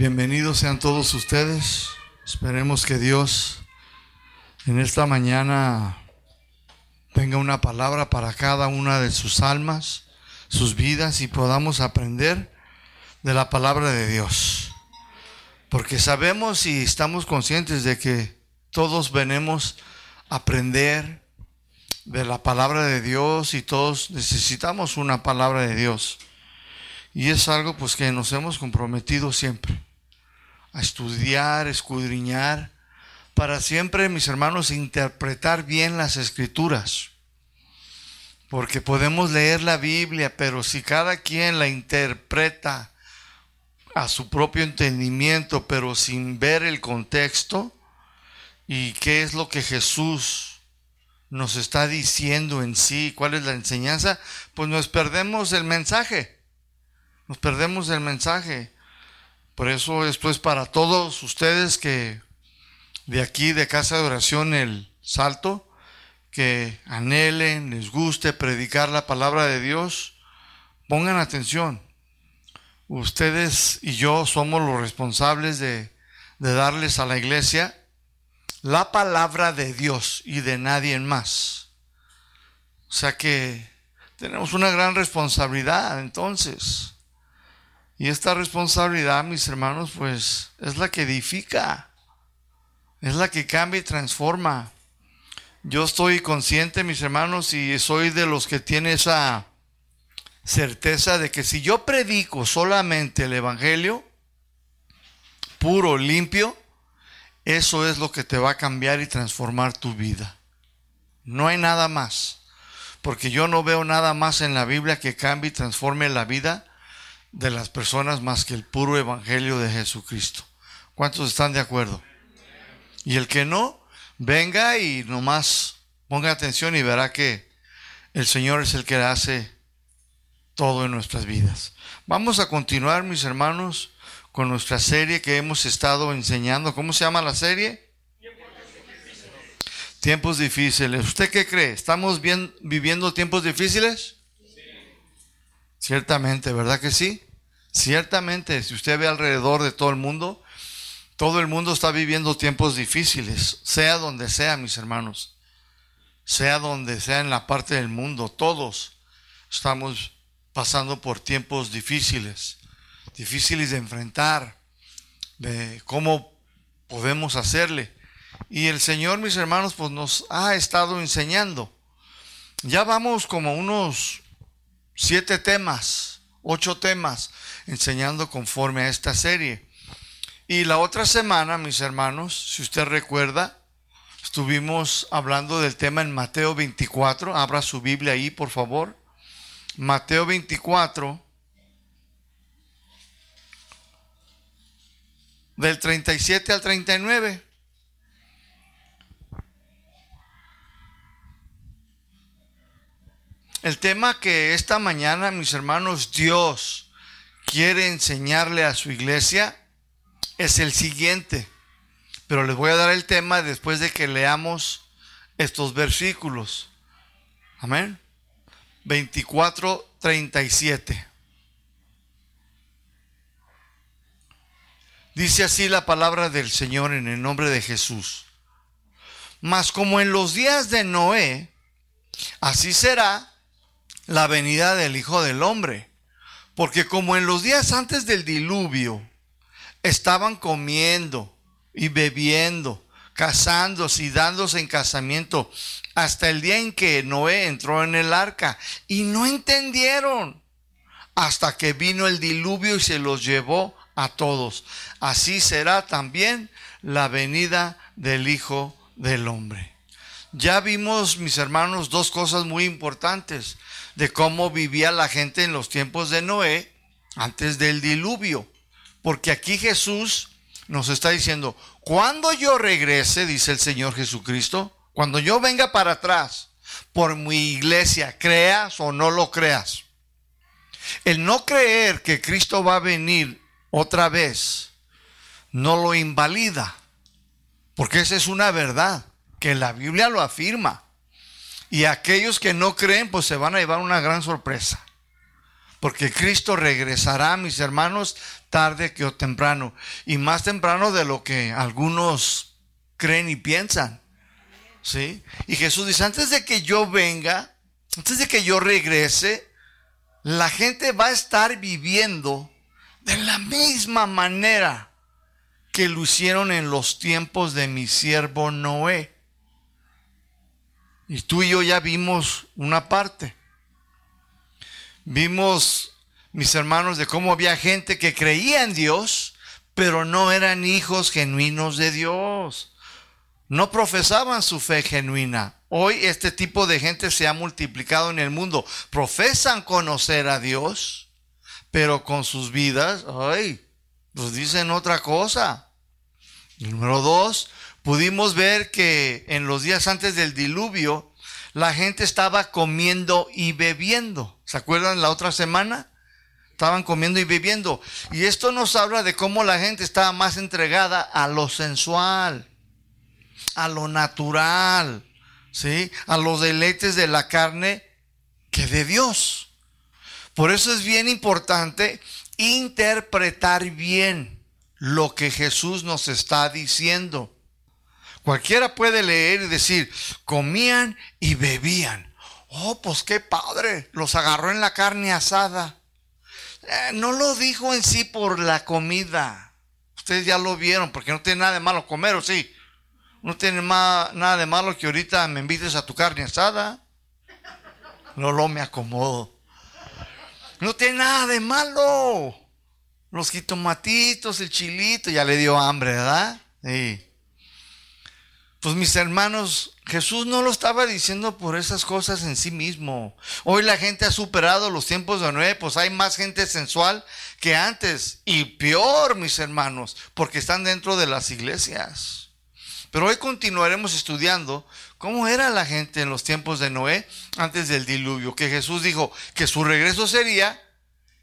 bienvenidos sean todos ustedes. Esperemos que Dios en esta mañana tenga una palabra para cada una de sus almas, sus vidas y podamos aprender de la palabra de Dios. Porque sabemos y estamos conscientes de que todos venimos a aprender de la palabra de Dios y todos necesitamos una palabra de Dios. Y es algo pues que nos hemos comprometido siempre a estudiar, escudriñar, para siempre, mis hermanos, interpretar bien las escrituras. Porque podemos leer la Biblia, pero si cada quien la interpreta a su propio entendimiento, pero sin ver el contexto y qué es lo que Jesús nos está diciendo en sí, cuál es la enseñanza, pues nos perdemos el mensaje. Nos perdemos el mensaje. Por eso esto es para todos ustedes que de aquí de Casa de Oración El Salto, que anhelen, les guste predicar la palabra de Dios, pongan atención. Ustedes y yo somos los responsables de, de darles a la iglesia la palabra de Dios y de nadie más. O sea que tenemos una gran responsabilidad entonces. Y esta responsabilidad, mis hermanos, pues es la que edifica, es la que cambia y transforma. Yo estoy consciente, mis hermanos, y soy de los que tiene esa certeza de que si yo predico solamente el Evangelio, puro, limpio, eso es lo que te va a cambiar y transformar tu vida. No hay nada más, porque yo no veo nada más en la Biblia que cambie y transforme la vida de las personas más que el puro evangelio de Jesucristo. ¿Cuántos están de acuerdo? Y el que no, venga y nomás ponga atención y verá que el Señor es el que hace todo en nuestras vidas. Vamos a continuar, mis hermanos, con nuestra serie que hemos estado enseñando. ¿Cómo se llama la serie? Tiempos difíciles. ¿Usted qué cree? ¿Estamos bien, viviendo tiempos difíciles? Ciertamente, ¿verdad que sí? Ciertamente, si usted ve alrededor de todo el mundo, todo el mundo está viviendo tiempos difíciles, sea donde sea, mis hermanos, sea donde sea en la parte del mundo, todos estamos pasando por tiempos difíciles, difíciles de enfrentar, de cómo podemos hacerle. Y el Señor, mis hermanos, pues nos ha estado enseñando. Ya vamos como unos siete temas, ocho temas, enseñando conforme a esta serie. Y la otra semana, mis hermanos, si usted recuerda, estuvimos hablando del tema en Mateo 24. Abra su Biblia ahí, por favor. Mateo 24. Del 37 al 39. El tema que esta mañana, mis hermanos, Dios quiere enseñarle a su iglesia es el siguiente. Pero les voy a dar el tema después de que leamos estos versículos. Amén. 24, 37. Dice así la palabra del Señor en el nombre de Jesús. Mas como en los días de Noé, así será la venida del Hijo del Hombre. Porque como en los días antes del diluvio estaban comiendo y bebiendo, casándose y dándose en casamiento, hasta el día en que Noé entró en el arca y no entendieron hasta que vino el diluvio y se los llevó a todos. Así será también la venida del Hijo del Hombre. Ya vimos, mis hermanos, dos cosas muy importantes de cómo vivía la gente en los tiempos de Noé antes del diluvio. Porque aquí Jesús nos está diciendo, cuando yo regrese, dice el Señor Jesucristo, cuando yo venga para atrás por mi iglesia, creas o no lo creas, el no creer que Cristo va a venir otra vez no lo invalida, porque esa es una verdad que la Biblia lo afirma. Y aquellos que no creen, pues se van a llevar una gran sorpresa. Porque Cristo regresará, mis hermanos, tarde que o temprano. Y más temprano de lo que algunos creen y piensan. ¿Sí? Y Jesús dice, antes de que yo venga, antes de que yo regrese, la gente va a estar viviendo de la misma manera que lo hicieron en los tiempos de mi siervo Noé. Y tú y yo ya vimos una parte. Vimos, mis hermanos, de cómo había gente que creía en Dios, pero no eran hijos genuinos de Dios. No profesaban su fe genuina. Hoy este tipo de gente se ha multiplicado en el mundo. Profesan conocer a Dios, pero con sus vidas, ay, pues dicen otra cosa. Número dos, pudimos ver que en los días antes del diluvio, la gente estaba comiendo y bebiendo. ¿Se acuerdan la otra semana? Estaban comiendo y bebiendo. Y esto nos habla de cómo la gente estaba más entregada a lo sensual, a lo natural, ¿sí? A los deleites de la carne que de Dios. Por eso es bien importante interpretar bien lo que Jesús nos está diciendo. Cualquiera puede leer y decir, comían y bebían. Oh, pues qué padre, los agarró en la carne asada. Eh, no lo dijo en sí por la comida. Ustedes ya lo vieron, porque no tiene nada de malo comer, ¿o sí? No tiene nada de malo que ahorita me invites a tu carne asada. No lo me acomodo. No tiene nada de malo. Los jitomatitos, el chilito, ya le dio hambre, ¿verdad? Sí. Pues mis hermanos, Jesús no lo estaba diciendo por esas cosas en sí mismo. Hoy la gente ha superado los tiempos de Noé, pues hay más gente sensual que antes. Y peor, mis hermanos, porque están dentro de las iglesias. Pero hoy continuaremos estudiando cómo era la gente en los tiempos de Noé antes del diluvio. Que Jesús dijo que su regreso sería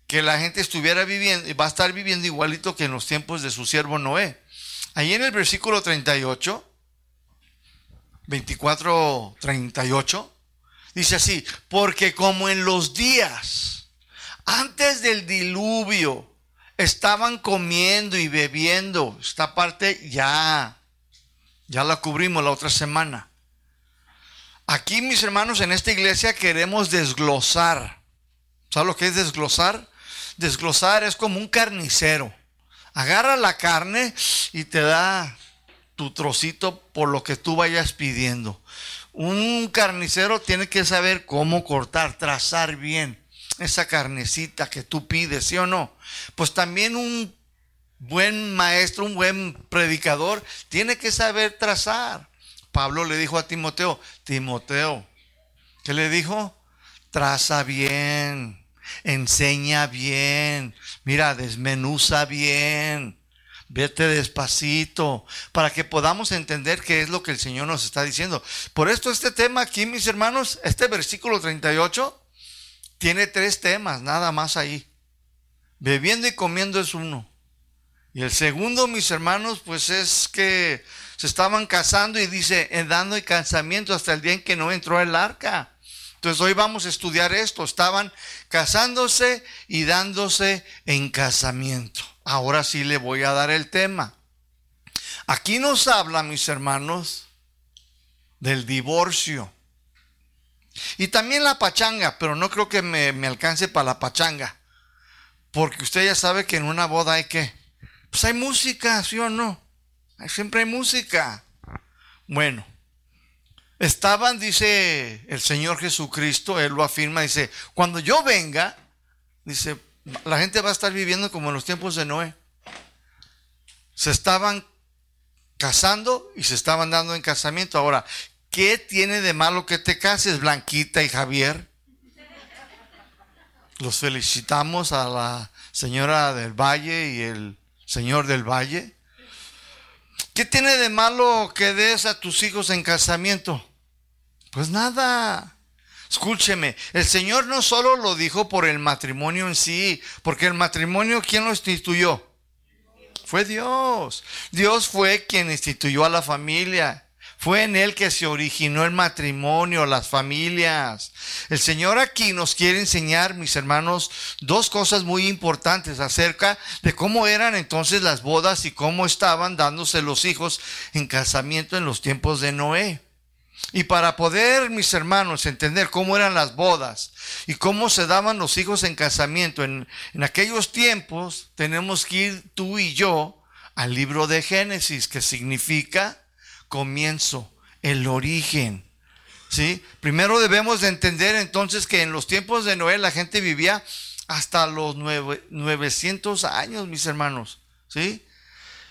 que la gente estuviera viviendo, va a estar viviendo igualito que en los tiempos de su siervo Noé. Ahí en el versículo 38 24, 38, dice así, porque como en los días antes del diluvio estaban comiendo y bebiendo, esta parte ya, ya la cubrimos la otra semana. Aquí, mis hermanos, en esta iglesia queremos desglosar. ¿Sabes lo que es desglosar? Desglosar es como un carnicero. Agarra la carne y te da tu trocito por lo que tú vayas pidiendo. Un carnicero tiene que saber cómo cortar, trazar bien esa carnecita que tú pides, ¿sí o no? Pues también un buen maestro, un buen predicador, tiene que saber trazar. Pablo le dijo a Timoteo, Timoteo, ¿qué le dijo? Traza bien, enseña bien, mira, desmenuza bien. Vete despacito para que podamos entender qué es lo que el Señor nos está diciendo. Por esto este tema aquí, mis hermanos, este versículo 38 tiene tres temas, nada más ahí. Bebiendo y comiendo es uno. Y el segundo, mis hermanos, pues es que se estaban casando y dice, en dando y casamiento hasta el día en que no entró el arca. Entonces hoy vamos a estudiar esto. Estaban casándose y dándose en casamiento. Ahora sí le voy a dar el tema. Aquí nos habla, mis hermanos, del divorcio. Y también la pachanga, pero no creo que me, alcance para la pachanga. Porque usted ya sabe que en una boda hay que, pues hay música, ¿sí o no? Siempre hay música. Bueno, estaban, dice el Señor Jesucristo, Él lo afirma, dice, cuando yo venga, dice, la gente va a estar viviendo como en los tiempos de Noé. Se estaban casando y se estaban dando en casamiento. Ahora, ¿qué tiene de malo que te cases, Blanquita y Javier? Los felicitamos a la señora del Valle y el señor del Valle. ¿Qué tiene de malo que des a tus hijos en casamiento? Pues nada. Escúcheme, el Señor no solo lo dijo por el matrimonio en sí, porque el matrimonio, ¿quién lo instituyó? Fue Dios. Dios fue quien instituyó a la familia. Fue en él que se originó el matrimonio, las familias. El Señor aquí nos quiere enseñar, mis hermanos, dos cosas muy importantes acerca de cómo eran entonces las bodas y cómo estaban dándose los hijos en casamiento en los tiempos de Noé. Y para poder, mis hermanos, entender cómo eran las bodas y cómo se daban los hijos en casamiento en, en, aquellos tiempos, tenemos que ir tú y yo al libro de Génesis, que significa comienzo, el origen. ¿Sí? Primero debemos de entender entonces que en los tiempos de Noé la gente vivía hasta los 900 años, mis hermanos. ¿Sí?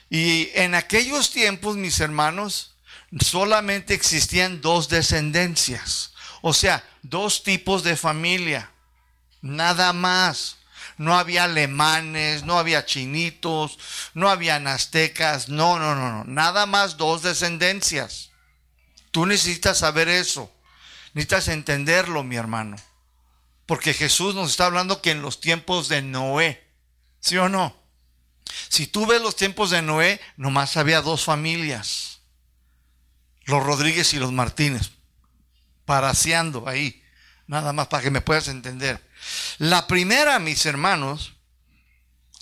Y en aquellos tiempos, mis hermanos, solamente existían dos descendencias. O sea, dos tipos de familia. Nada más. No había alemanes, no había chinitos, no había aztecas, no, no, no, no, nada más dos descendencias. Tú necesitas saber eso, necesitas entenderlo, mi hermano, porque Jesús nos está hablando que en los tiempos de Noé, ¿sí o no? Si tú ves los tiempos de Noé, nomás había dos familias, los Rodríguez y los Martínez, paraseando ahí, nada más para que me puedas entender. La primera, mis hermanos,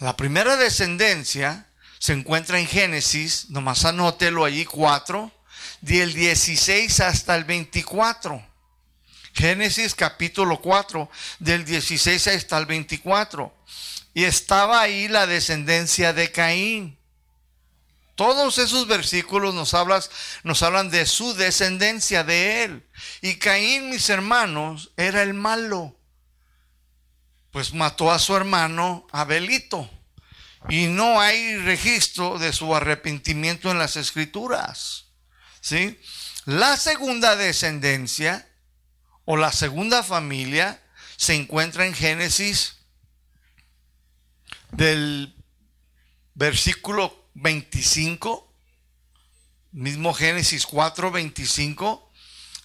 la primera descendencia se encuentra en Génesis, nomás anótelo allí 4, del 16 hasta el 24. Génesis capítulo 4, del 16 hasta el 24. Y estaba ahí la descendencia de Caín. Todos esos versículos nos, hablas, nos hablan de su descendencia, de él. Y Caín, mis hermanos, era el malo pues mató a su hermano Abelito. Y no hay registro de su arrepentimiento en las escrituras. ¿Sí? La segunda descendencia o la segunda familia se encuentra en Génesis del versículo 25, mismo Génesis 4, 25,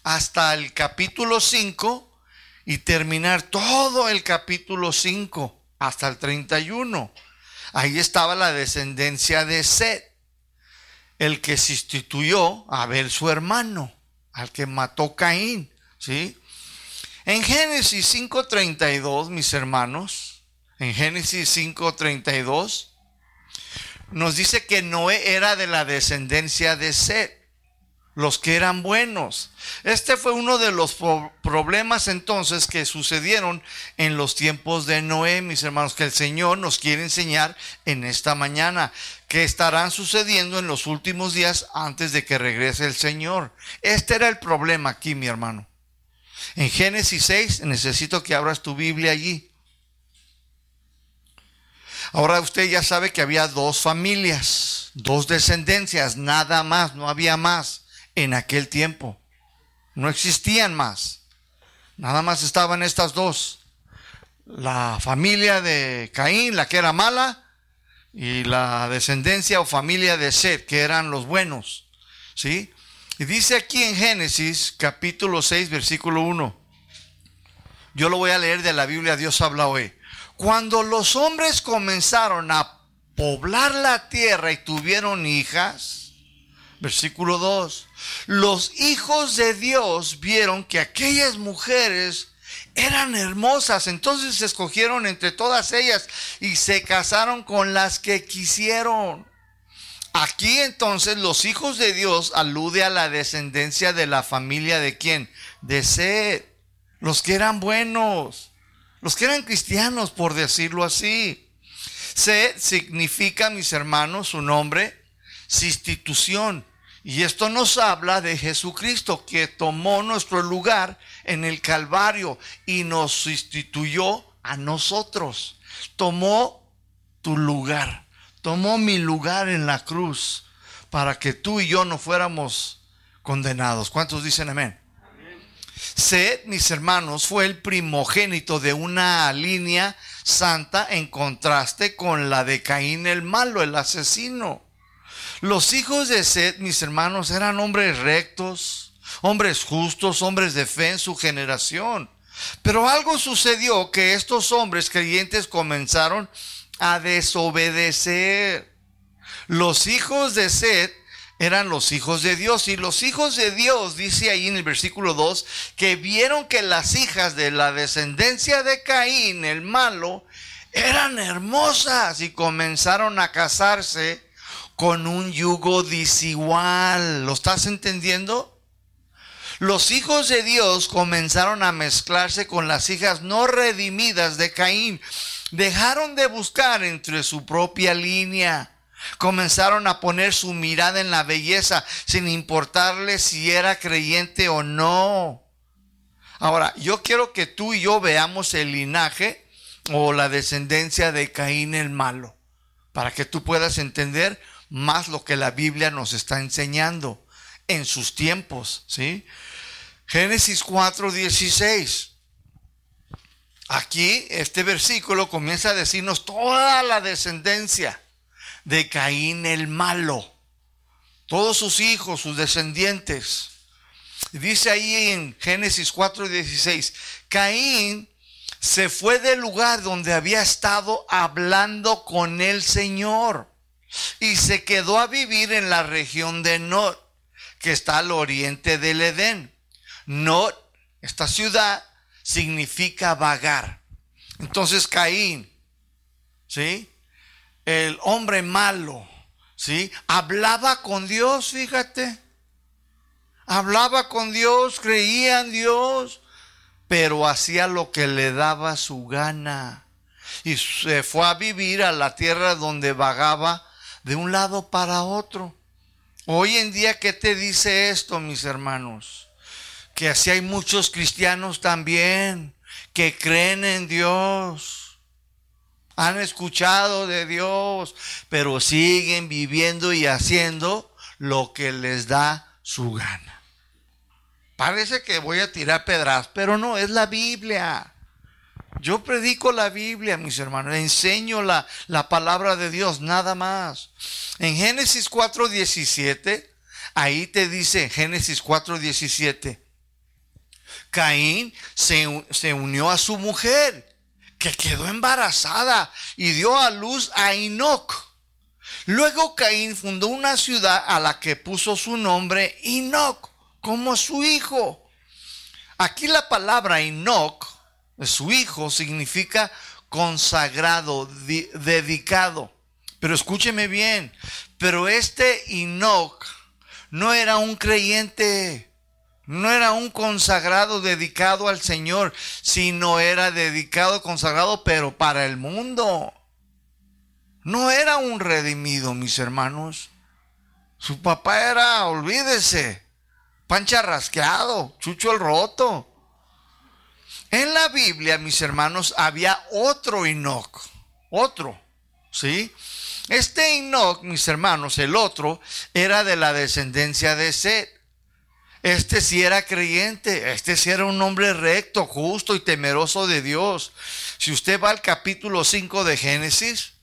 hasta el capítulo 5 y terminar todo el capítulo 5 hasta el 31. Ahí estaba la descendencia de Seth, el que sustituyó a Abel su hermano, al que mató Caín, ¿sí? En Génesis 5:32, mis hermanos, en Génesis 5:32 nos dice que Noé era de la descendencia de Seth los que eran buenos. Este fue uno de los problemas entonces que sucedieron en los tiempos de Noé, mis hermanos, que el Señor nos quiere enseñar en esta mañana, que estarán sucediendo en los últimos días antes de que regrese el Señor. Este era el problema aquí, mi hermano. En Génesis 6, necesito que abras tu Biblia allí. Ahora usted ya sabe que había dos familias, dos descendencias, nada más, no había más en aquel tiempo. No existían más. Nada más estaban estas dos. La familia de Caín, la que era mala, y la descendencia o familia de Seth, que eran los buenos. ¿Sí? Y dice aquí en Génesis capítulo 6, versículo 1. Yo lo voy a leer de la Biblia, Dios habla hoy. Cuando los hombres comenzaron a poblar la tierra y tuvieron hijas, Versículo 2. Los hijos de Dios vieron que aquellas mujeres eran hermosas, entonces escogieron entre todas ellas y se casaron con las que quisieron. Aquí entonces los hijos de Dios alude a la descendencia de la familia de quién? De Sed, los que eran buenos, los que eran cristianos, por decirlo así. Sed significa, mis hermanos, su nombre, sustitución. Y esto nos habla de Jesucristo que tomó nuestro lugar en el Calvario y nos sustituyó a nosotros. Tomó tu lugar, tomó mi lugar en la cruz para que tú y yo no fuéramos condenados. ¿Cuántos dicen amén? Sed, mis hermanos, fue el primogénito de una línea santa en contraste con la de Caín el malo, el asesino. Los hijos de Seth, mis hermanos, eran hombres rectos, hombres justos, hombres de fe en su generación. Pero algo sucedió que estos hombres creyentes comenzaron a desobedecer. Los hijos de Seth eran los hijos de Dios. Y los hijos de Dios, dice ahí en el versículo 2, que vieron que las hijas de la descendencia de Caín, el malo, eran hermosas y comenzaron a casarse con un yugo desigual. ¿Lo estás entendiendo? Los hijos de Dios comenzaron a mezclarse con las hijas no redimidas de Caín. Dejaron de buscar entre su propia línea. Comenzaron a poner su mirada en la belleza sin importarle si era creyente o no. Ahora, yo quiero que tú y yo veamos el linaje o la descendencia de Caín el malo, para que tú puedas entender más lo que la Biblia nos está enseñando en sus tiempos, ¿sí? Génesis 4:16. Aquí este versículo comienza a decirnos toda la descendencia de Caín el malo, todos sus hijos, sus descendientes. Dice ahí en Génesis 4:16, Caín se fue del lugar donde había estado hablando con el Señor y se quedó a vivir en la región de Nod, que está al oriente del Edén. No, esta ciudad significa vagar. Entonces Caín, ¿sí? El hombre malo, ¿sí? Hablaba con Dios, fíjate. Hablaba con Dios, creía en Dios, pero hacía lo que le daba su gana. Y se fue a vivir a la tierra donde vagaba de un lado para otro. Hoy en día, ¿qué te dice esto, mis hermanos? que así hay muchos cristianos también que creen en Dios, han escuchado de Dios, pero siguen viviendo y haciendo lo que les da su gana. Parece que voy a tirar pedras, pero no, es la Biblia. Yo predico la Biblia, mis hermanos, enseño la, la palabra de Dios, nada más. En Génesis 4.17, ahí te dice, Génesis 4.17, Caín se, unió a su mujer, que quedó embarazada y dio a luz a Enoch. Luego Caín fundó una ciudad a la que puso su nombre Enoch, como su hijo. Aquí la palabra Enoch, su hijo, significa consagrado, dedicado. Pero escúcheme bien, pero este Enoch no era un creyente. No era un consagrado dedicado al Señor, sino era dedicado, consagrado, pero para el mundo. No era un redimido, mis hermanos. Su papá era, olvídese, pancha rasqueado, chucho el roto. En la Biblia, mis hermanos, había otro Enoch, otro, ¿sí? Este Enoch, mis hermanos, el otro, era de la descendencia de Seth. Este sí era creyente, este sí era un hombre recto, justo y temeroso de Dios. Si usted va al capítulo 5 de Génesis,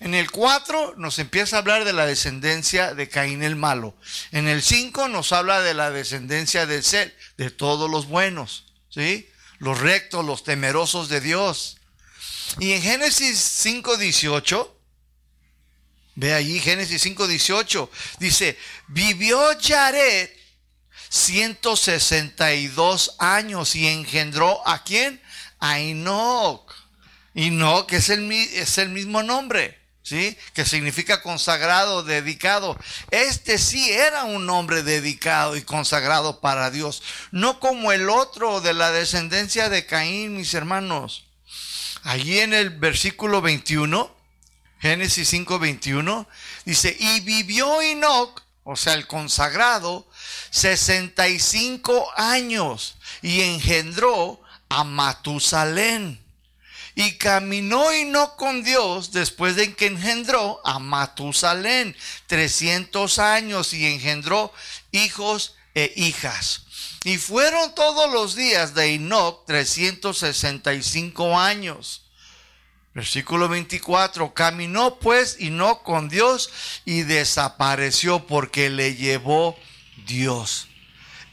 en el 4 nos empieza a hablar de la descendencia de Caín el malo. En el 5 nos habla de la descendencia de Seth, de todos los buenos, ¿sí? Los rectos, los temerosos de Dios. Y en Génesis 5:18 Ve allí Génesis 5:18 dice, "Vivió Jared 162 años y engendró a quién? A Enoch. Enoch es el, es el mismo nombre. ¿Sí? Que significa consagrado, dedicado. Este sí era un hombre dedicado y consagrado para Dios, no como el otro de la descendencia de Caín, mis hermanos. Allí en el versículo 21, Génesis 5, 21, dice, y vivió Enoch, o sea, el consagrado, 65 años y engendró a Matusalén. Y caminó y no con Dios después de que engendró a Matusalén 300 años y engendró hijos e hijas. Y fueron todos los días de Enoch 365 años. Versículo 24, caminó pues y no con Dios y desapareció porque le llevó Dios.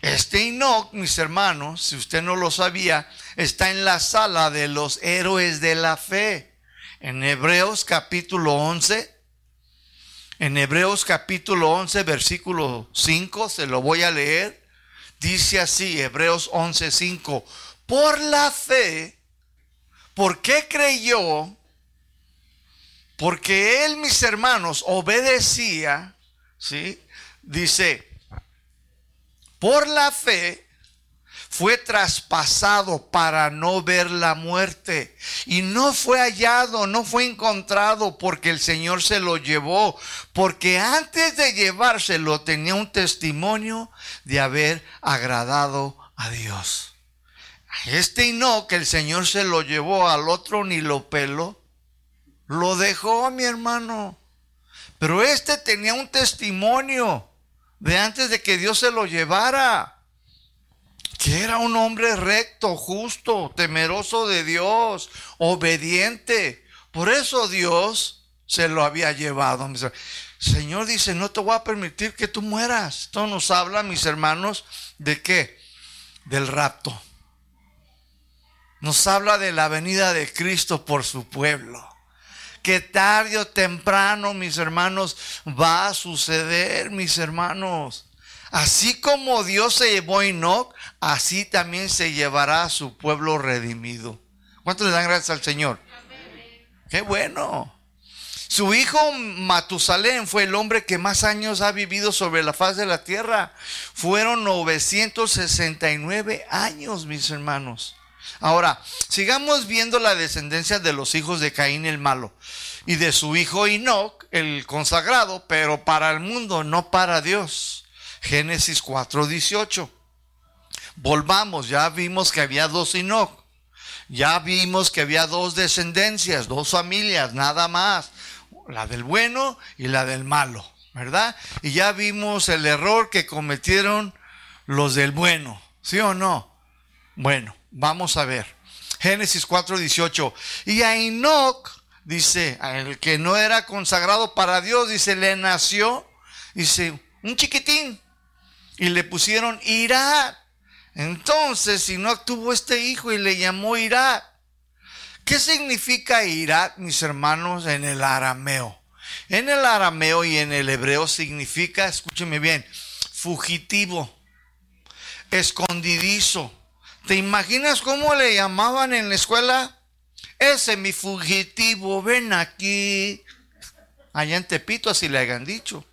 Este Enoch, mis hermanos, si usted no lo sabía, está en la sala de los héroes de la fe. En Hebreos capítulo 11, En Hebreos capítulo 11, versículo 5, se lo voy a leer. Dice así, Hebreos 11, 5. Por la fe, ¿por qué creyó? Porque él, mis hermanos, obedecía, ¿sí? Dice, por la fe fue traspasado para no ver la muerte. Y no fue hallado, no fue encontrado porque el Señor se lo llevó. Porque antes de llevárselo tenía un testimonio de haber agradado a Dios. Este no que el Señor se lo llevó al otro ni lo peló. Lo dejó, mi hermano. Pero este tenía un testimonio de antes de que Dios se lo llevara que era un hombre recto, justo, temeroso de Dios, obediente. Por eso Dios se lo había llevado. Señor dice, no te voy a permitir que tú mueras. Esto nos habla, mis hermanos, de qué? Del rapto. Nos habla de la venida de Cristo por su pueblo. Que tarde o temprano, mis hermanos, va a suceder, mis hermanos. Así como Dios se llevó a Enoch, así también se llevará a su pueblo redimido. ¿Cuántos le dan gracias al Señor? Qué bueno. Su hijo Matusalén fue el hombre que más años ha vivido sobre la faz de la tierra. Fueron 969 años, mis hermanos. Ahora, sigamos viendo la descendencia de los hijos de Caín el malo y de su hijo Enoch, el consagrado, pero para el mundo, no para Dios. Génesis 4:18. Volvamos, ya vimos que había dos Enoch. Ya vimos que había dos descendencias, dos familias, nada más. La del bueno y la del malo, ¿verdad? Y ya vimos el error que cometieron los del bueno, ¿sí o no? Bueno, vamos a ver. Génesis 4:18. Y a Enoch, dice, el que no era consagrado para Dios, dice, le nació, dice, un chiquitín. Y le pusieron Irat. Entonces, no tuvo este hijo y le llamó Irat. ¿Qué significa Irat, mis hermanos, en el arameo? En el arameo y en el hebreo significa, escúcheme bien, fugitivo, escondidizo. ¿Te imaginas cómo le llamaban en la escuela? Ese mi fugitivo, ven aquí. Allá en Tepito así le hayan dicho.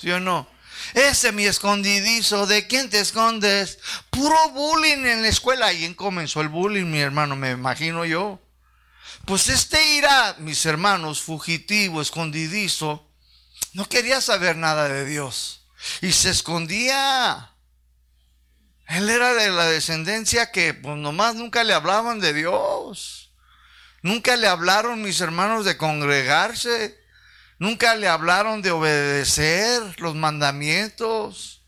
¿Sí o no? Ese mi escondidizo, ¿de quién te escondes? Puro bullying en la escuela. ¿Y en comenzó el bullying, mi hermano? Me imagino yo. Pues este irá, mis hermanos, fugitivo, escondidizo, no quería saber nada de Dios. Y se escondía. Él era de la descendencia que pues nomás nunca le hablaban de Dios. Nunca le hablaron mis hermanos de congregarse. Nunca le hablaron de obedecer los mandamientos.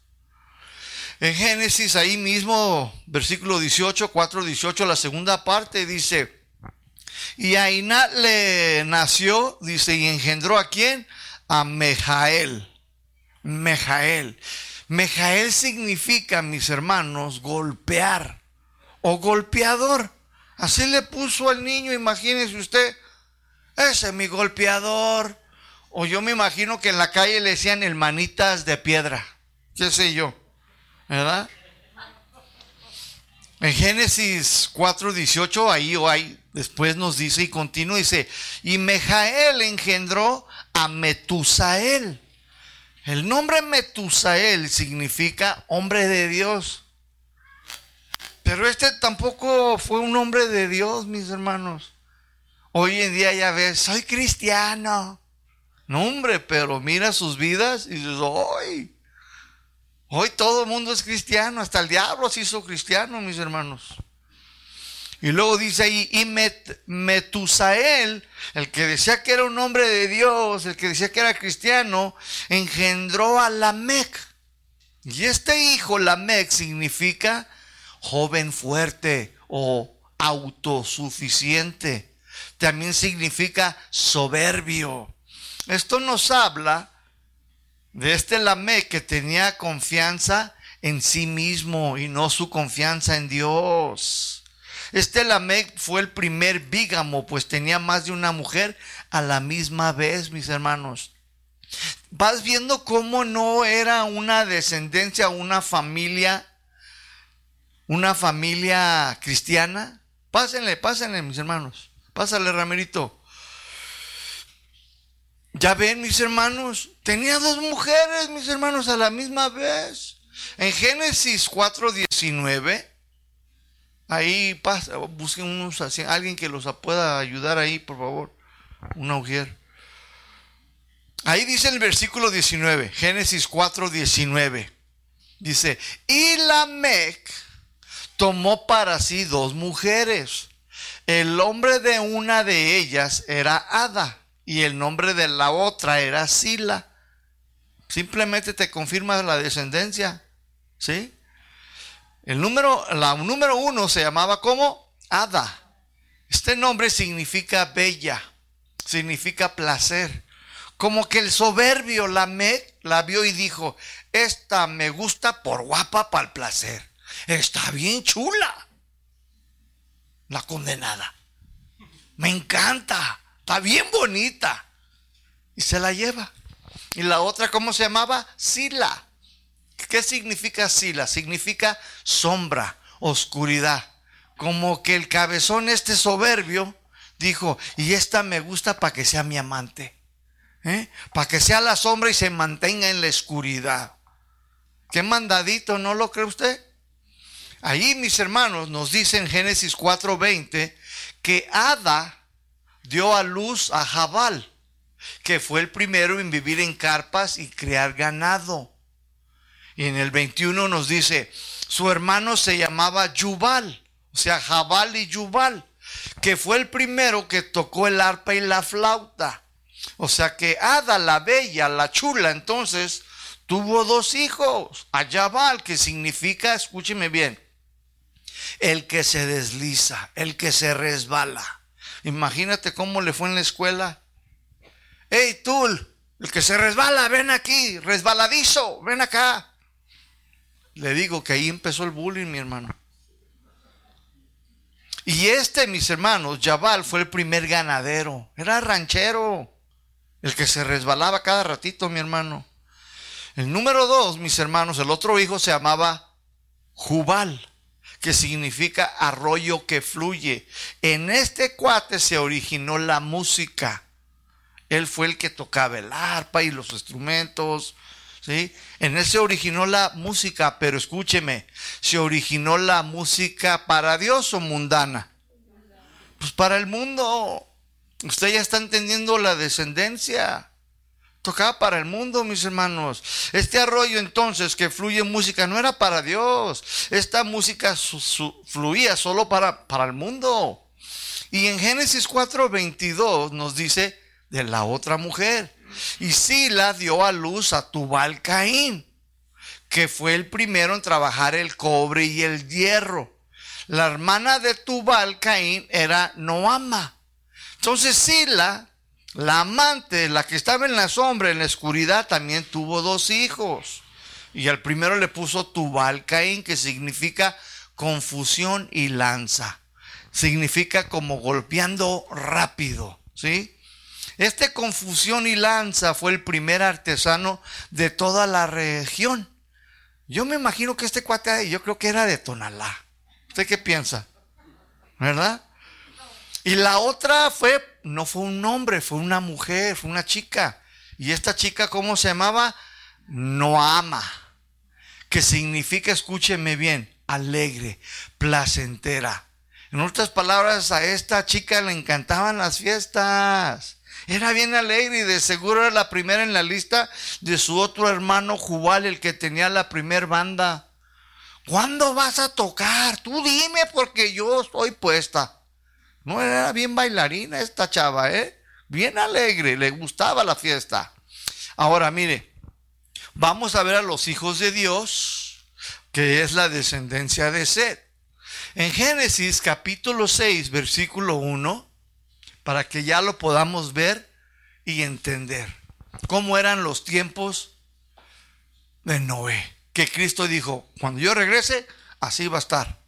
En Génesis, ahí mismo, versículo 18, 4, 18, la segunda parte dice, y a le nació, dice, y engendró a quién? A Mejael. Mejael. Mejael significa, mis hermanos, golpear o golpeador. Así le puso al niño, imagínese usted, ese es mi golpeador. O yo me imagino que en la calle le decían el manitas de piedra. ¿Qué sé yo? ¿Verdad? En Génesis 4:18, ahí o ahí, después nos dice y continúa, dice, y Mejael engendró a Metusael. El nombre Metusael significa hombre de Dios. Pero este tampoco fue un hombre de Dios, mis hermanos. Hoy en día ya ves, soy cristiano. No, hombre, pero mira sus vidas y dices, hoy, hoy todo el mundo es cristiano, hasta el diablo se hizo cristiano, mis hermanos. Y luego dice ahí, y Metusael, el que decía que era un hombre de Dios, el que decía que era cristiano, engendró a Lamec. Y este hijo, Lamec, significa joven fuerte o autosuficiente. También significa soberbio. Esto nos habla de este Lamé que tenía confianza en sí mismo y no su confianza en Dios. Este Lamec fue el primer bígamo, pues tenía más de una mujer a la misma vez, mis hermanos. vas viendo cómo no era una descendencia, una familia, una familia cristiana. Pásenle, pásenle, mis hermanos. Pásale, Ramerito. Ya ven, mis hermanos, tenía dos mujeres, mis hermanos, a la misma vez. En Génesis 4:19, ahí pasa, busquen unos alguien que los pueda ayudar ahí, por favor. Una mujer. Ahí dice el versículo 19, Génesis 4:19. Dice, y Lamec tomó para sí dos mujeres. El nombre de una de ellas era Ada y el nombre de la otra era Sila. Simplemente te confirma la descendencia. ¿Sí? El número, la número uno se llamaba como Ada. Este nombre significa bella, significa placer. Como que el soberbio Lamec la vio y dijo, esta me gusta por guapa para el placer. Está bien chula. La condenada. Me encanta. Está bien bonita. Y se la lleva. Y la otra, ¿cómo se llamaba? Sila. ¿Qué significa Sila? Significa sombra, oscuridad. Como que el cabezón este soberbio dijo, y esta me gusta para que sea mi amante. ¿eh? Para que sea la sombra y se mantenga en la oscuridad. Qué mandadito, ¿no lo cree usted? Ahí mis hermanos nos dicen en Génesis 4:20 que Ada dio a luz a Jabal, que fue el primero en vivir en carpas y crear ganado. Y en el 21 nos dice, su hermano se llamaba Yubal, o sea, Jabal y Yubal, que fue el primero que tocó el arpa y la flauta. O sea que Ada, la bella, la chula, entonces tuvo dos hijos, a Jabal, que significa, escúcheme bien, el que se desliza, el que se resbala. Imagínate cómo le fue en la escuela. Hey, tú, el que se resbala, ven aquí, resbaladizo, ven acá. Le digo que ahí empezó el bullying, mi hermano. Y este, mis hermanos, Jabal fue el primer ganadero. Era ranchero. El que se resbalaba cada ratito, mi hermano. El número dos, mis hermanos, el otro hijo se llamaba Jubal que significa arroyo que fluye. En este cuate se originó la música. Él fue el que tocaba el arpa y los instrumentos. ¿sí? En él se originó la música, pero escúcheme, ¿se originó la música para Dios o mundana? Pues para el mundo. Usted ya está entendiendo la descendencia tocaba para el mundo, mis hermanos. Este arroyo entonces que fluye música no era para Dios. Esta música fluía solo para, para el mundo. Y en Génesis 4:22 nos dice de la otra mujer. Y Sila dio a luz a Tubal Caín, que fue el primero en trabajar el cobre y el hierro. La hermana de Tubal Caín era Noama. Entonces Sila la amante, la que estaba en la sombra, en la oscuridad, también tuvo dos hijos. Y al primero le puso Tubal Caín, que significa confusión y lanza. Significa como golpeando rápido, ¿sí? Este confusión y lanza fue el primer artesano de toda la región. Yo me imagino que este cuate, yo creo que era de Tonalá. ¿Usted qué piensa? ¿Verdad? Y la otra fue no fue un hombre, fue una mujer, fue una chica. Y esta chica, ¿cómo se llamaba? Noama, que significa, escúcheme bien, alegre, placentera. En otras palabras, a esta chica le encantaban las fiestas. Era bien alegre y de seguro era la primera en la lista de su otro hermano Jubal, el que tenía la primer banda. ¿Cuándo vas a tocar? Tú dime porque yo estoy puesta. No era bien bailarina esta chava, ¿eh? Bien alegre, le gustaba la fiesta. Ahora, mire, vamos a ver a los hijos de Dios, que es la descendencia de Seth. En Génesis capítulo 6, versículo 1, para que ya lo podamos ver y entender cómo eran los tiempos de Noé. Que Cristo dijo, cuando yo regrese, así va a estar.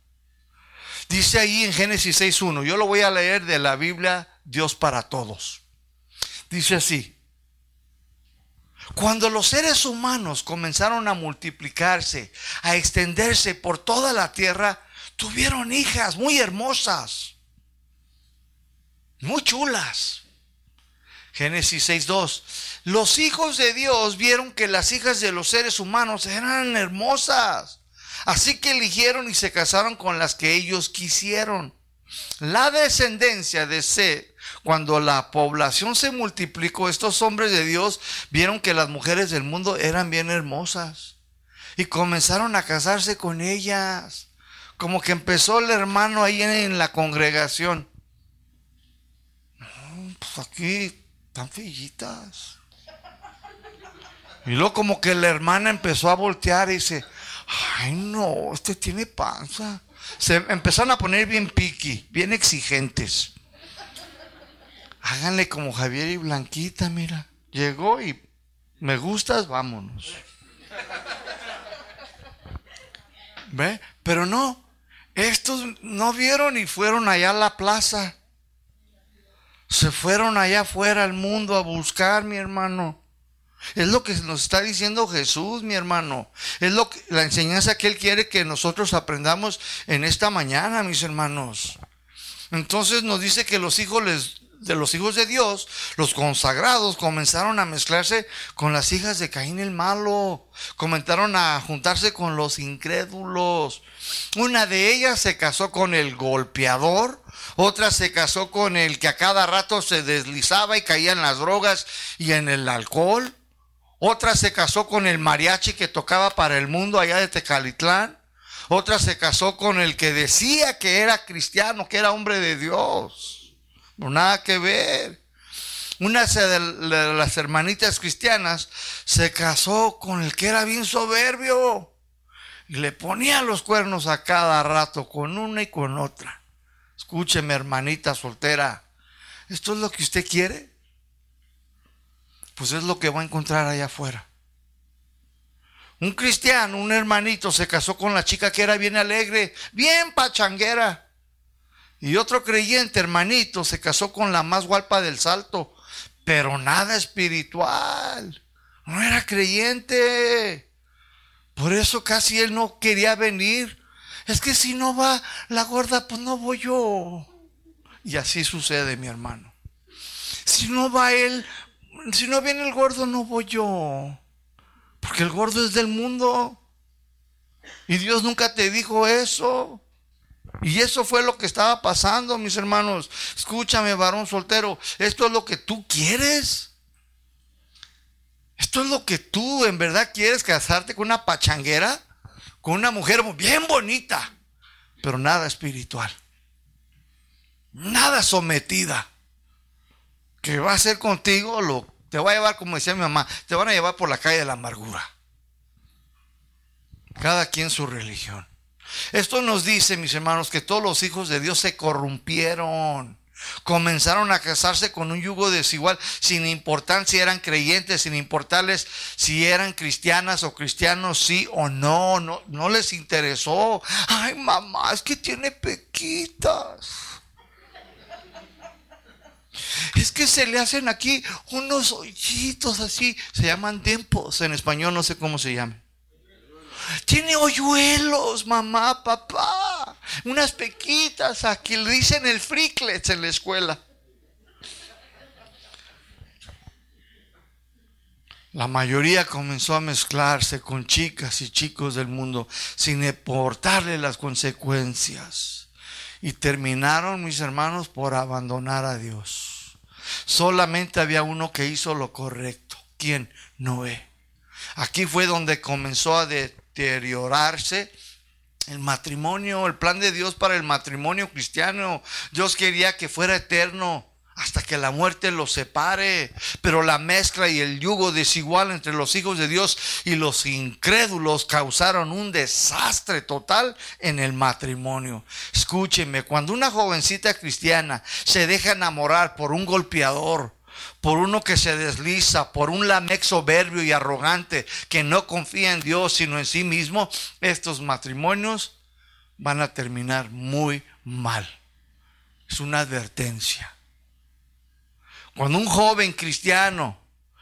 Dice ahí en Génesis 6.1, yo lo voy a leer de la Biblia Dios para todos. Dice así, Cuando los seres humanos comenzaron a multiplicarse, a extenderse por toda la tierra, tuvieron hijas muy hermosas, muy chulas. Génesis 6.2. Los hijos de Dios vieron que las hijas de los seres humanos eran hermosas. Así que eligieron y se casaron con las que ellos quisieron. La descendencia de Seth cuando la población se multiplicó, estos hombres de Dios vieron que las mujeres del mundo eran bien hermosas y comenzaron a casarse con ellas. Como que empezó el hermano ahí en, la congregación. Pues aquí están fillitas. Y luego como que la hermana empezó a voltear y dice, ay no, este tiene panza. Se empezaron a poner bien piqui, bien exigentes. Háganle como Javier y Blanquita, mira. Llegó y me gustas, vámonos. ¿Ve? Pero no, estos no vieron y fueron allá a la plaza. Se fueron allá afuera al mundo a buscar, mi hermano. Es lo que nos está diciendo Jesús, mi hermano. Es lo que, la enseñanza que Él quiere que nosotros aprendamos en esta mañana, mis hermanos. Entonces nos dice que los hijos les, de los hijos de Dios, los consagrados, comenzaron a mezclarse con las hijas de Caín el malo, comenzaron a juntarse con los incrédulos. Una de ellas se casó con el golpeador, otra se casó con el que a cada rato se deslizaba y caía en las drogas y en el alcohol. Otra se casó con el mariachi que tocaba para el mundo allá de Tecalitlán. Otra se casó con el que decía que era cristiano, que era hombre de Dios. Nada que ver. Una de las hermanitas cristianas se casó con el que era bien soberbio y le ponía los cuernos a cada rato con una y con otra. Escúcheme, hermanita soltera, ¿esto es lo que usted quiere? Pues es lo que va a encontrar allá afuera. Un cristiano, un hermanito, se casó con la chica que era bien alegre, bien pachanguera. Y otro creyente, hermanito, se casó con la más guapa del salto, pero nada espiritual. No era creyente. Por eso casi él no quería venir. Es que si no va la gorda, pues no voy yo. Y así sucede, mi hermano. Si no va él, si no viene el gordo, no voy yo. Porque el gordo es del mundo. Y Dios nunca te dijo eso. Y eso fue lo que estaba pasando, mis hermanos. Escúchame, varón soltero, esto es lo que tú quieres. Esto es lo que tú en verdad quieres casarte con una pachanguera, con una mujer bien bonita, pero nada espiritual. Nada sometida. Que va a ser contigo lo te va a llevar como decía mi mamá, te van a llevar por la calle de la amargura. Cada quien su religión. Esto nos dice, mis hermanos, que todos los hijos de Dios se corrompieron. Comenzaron a casarse con un yugo desigual, sin importar si eran creyentes, sin importarles si eran cristianas o cristianos, sí o no, no, no les interesó. Ay, mamá, es que tiene pequitas. Es que se le hacen aquí unos hoyitos así, se llaman tiempos, en español no sé cómo se llaman. Tiene hoyuelos, mamá, papá. Unas pequitas aquí le dicen el fricklets en la escuela. La mayoría comenzó a mezclarse con chicas y chicos del mundo sin importarle las consecuencias. Y terminaron, mis hermanos, por abandonar a Dios. Solamente había uno que hizo lo correcto. ¿Quién? Noé. Aquí fue donde comenzó a, de, deteriorarse el matrimonio, el plan de Dios para el matrimonio cristiano. Dios quería que fuera eterno hasta que la muerte los separe. Pero la mezcla y el yugo desigual entre los hijos de Dios y los incrédulos causaron un desastre total en el matrimonio. Escúcheme, cuando una jovencita cristiana se deja enamorar por un golpeador, por uno que se desliza, por un lamec soberbio y arrogante que no confía en Dios sino en sí mismo, estos matrimonios van a terminar muy mal. Es una advertencia. Cuando un joven cristiano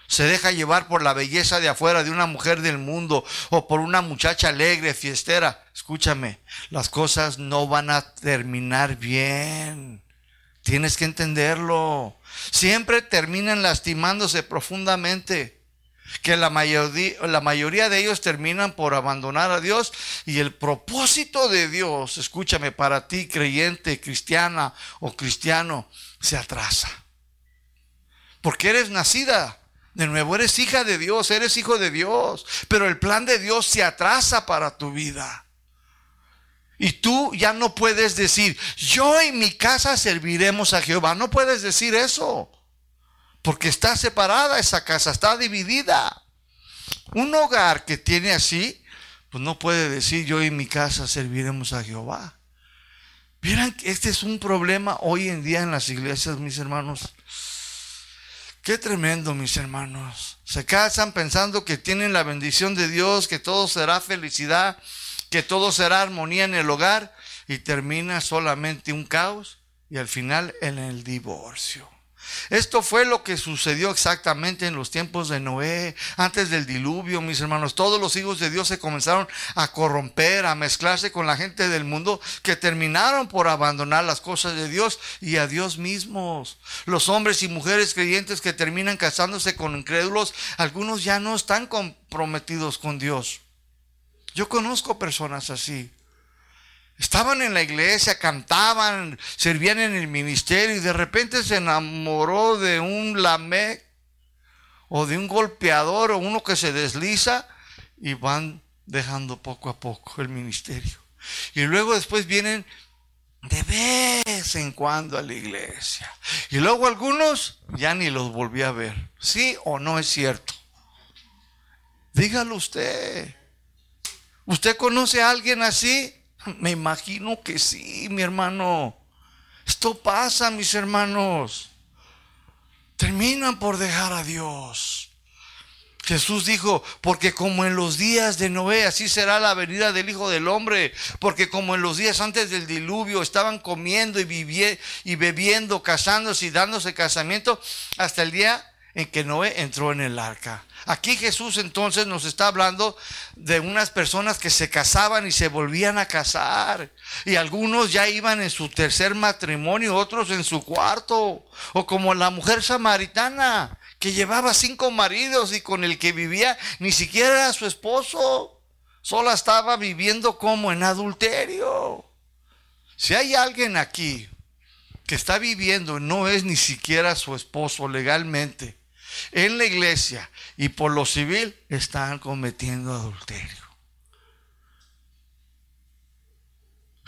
se deja llevar por la belleza de afuera de una mujer del mundo o por una muchacha alegre, fiestera, escúchame, las cosas no van a terminar bien. Tienes que entenderlo. Siempre terminan lastimándose profundamente que la mayoría, la mayoría de ellos terminan por abandonar a Dios y el propósito de Dios, escúchame, para ti creyente, cristiana o cristiano, se atrasa. Porque eres nacida de nuevo, eres hija de Dios, eres hijo de Dios, pero el plan de Dios se atrasa para tu vida. Y tú ya no puedes decir, yo en mi casa serviremos a Jehová. No puedes decir eso. Porque está separada esa casa, está dividida. Un hogar que tiene así, pues no puede decir yo en mi casa serviremos a Jehová. Vieran que este es un problema hoy en día en las iglesias, mis hermanos. Qué tremendo, mis hermanos. Se casan pensando que tienen la bendición de Dios, que todo será felicidad, que todo será armonía en el hogar y termina solamente un caos y al final en el divorcio. Esto fue lo que sucedió exactamente en los tiempos de Noé, antes del diluvio, mis hermanos. Todos los hijos de Dios se comenzaron a corromper, a mezclarse con la gente del mundo, que terminaron por abandonar las cosas de Dios y a Dios mismos. Los hombres y mujeres creyentes que terminan casándose con incrédulos, algunos ya no están comprometidos con Dios. Yo conozco personas así. Estaban en la iglesia, cantaban, servían en el ministerio y de repente se enamoró de un lamé o de un golpeador o uno que se desliza y van dejando poco a poco el ministerio. Y luego después vienen de vez en cuando a la iglesia. Y luego algunos ya ni los volví a ver. ¿Sí o no es cierto? Dígalo usted. ¿Usted conoce a alguien así? Me imagino que sí, mi hermano. Esto pasa, mis hermanos. Terminan por dejar a Dios. Jesús dijo, porque como en los días de Noé, así será la venida del Hijo del Hombre, porque como en los días antes del diluvio estaban comiendo y, y bebiendo, casándose y dándose casamiento, hasta el día en que Noé entró en el arca. Aquí Jesús entonces nos está hablando de unas personas que se casaban y se volvían a casar. Y algunos ya iban en su tercer matrimonio, otros en su cuarto. O como la mujer samaritana, que llevaba cinco maridos y con el que vivía ni siquiera era su esposo. Solo estaba viviendo como en adulterio. Si hay alguien aquí que está viviendo, no es ni siquiera su esposo legalmente, en la iglesia y por lo civil están cometiendo adulterio.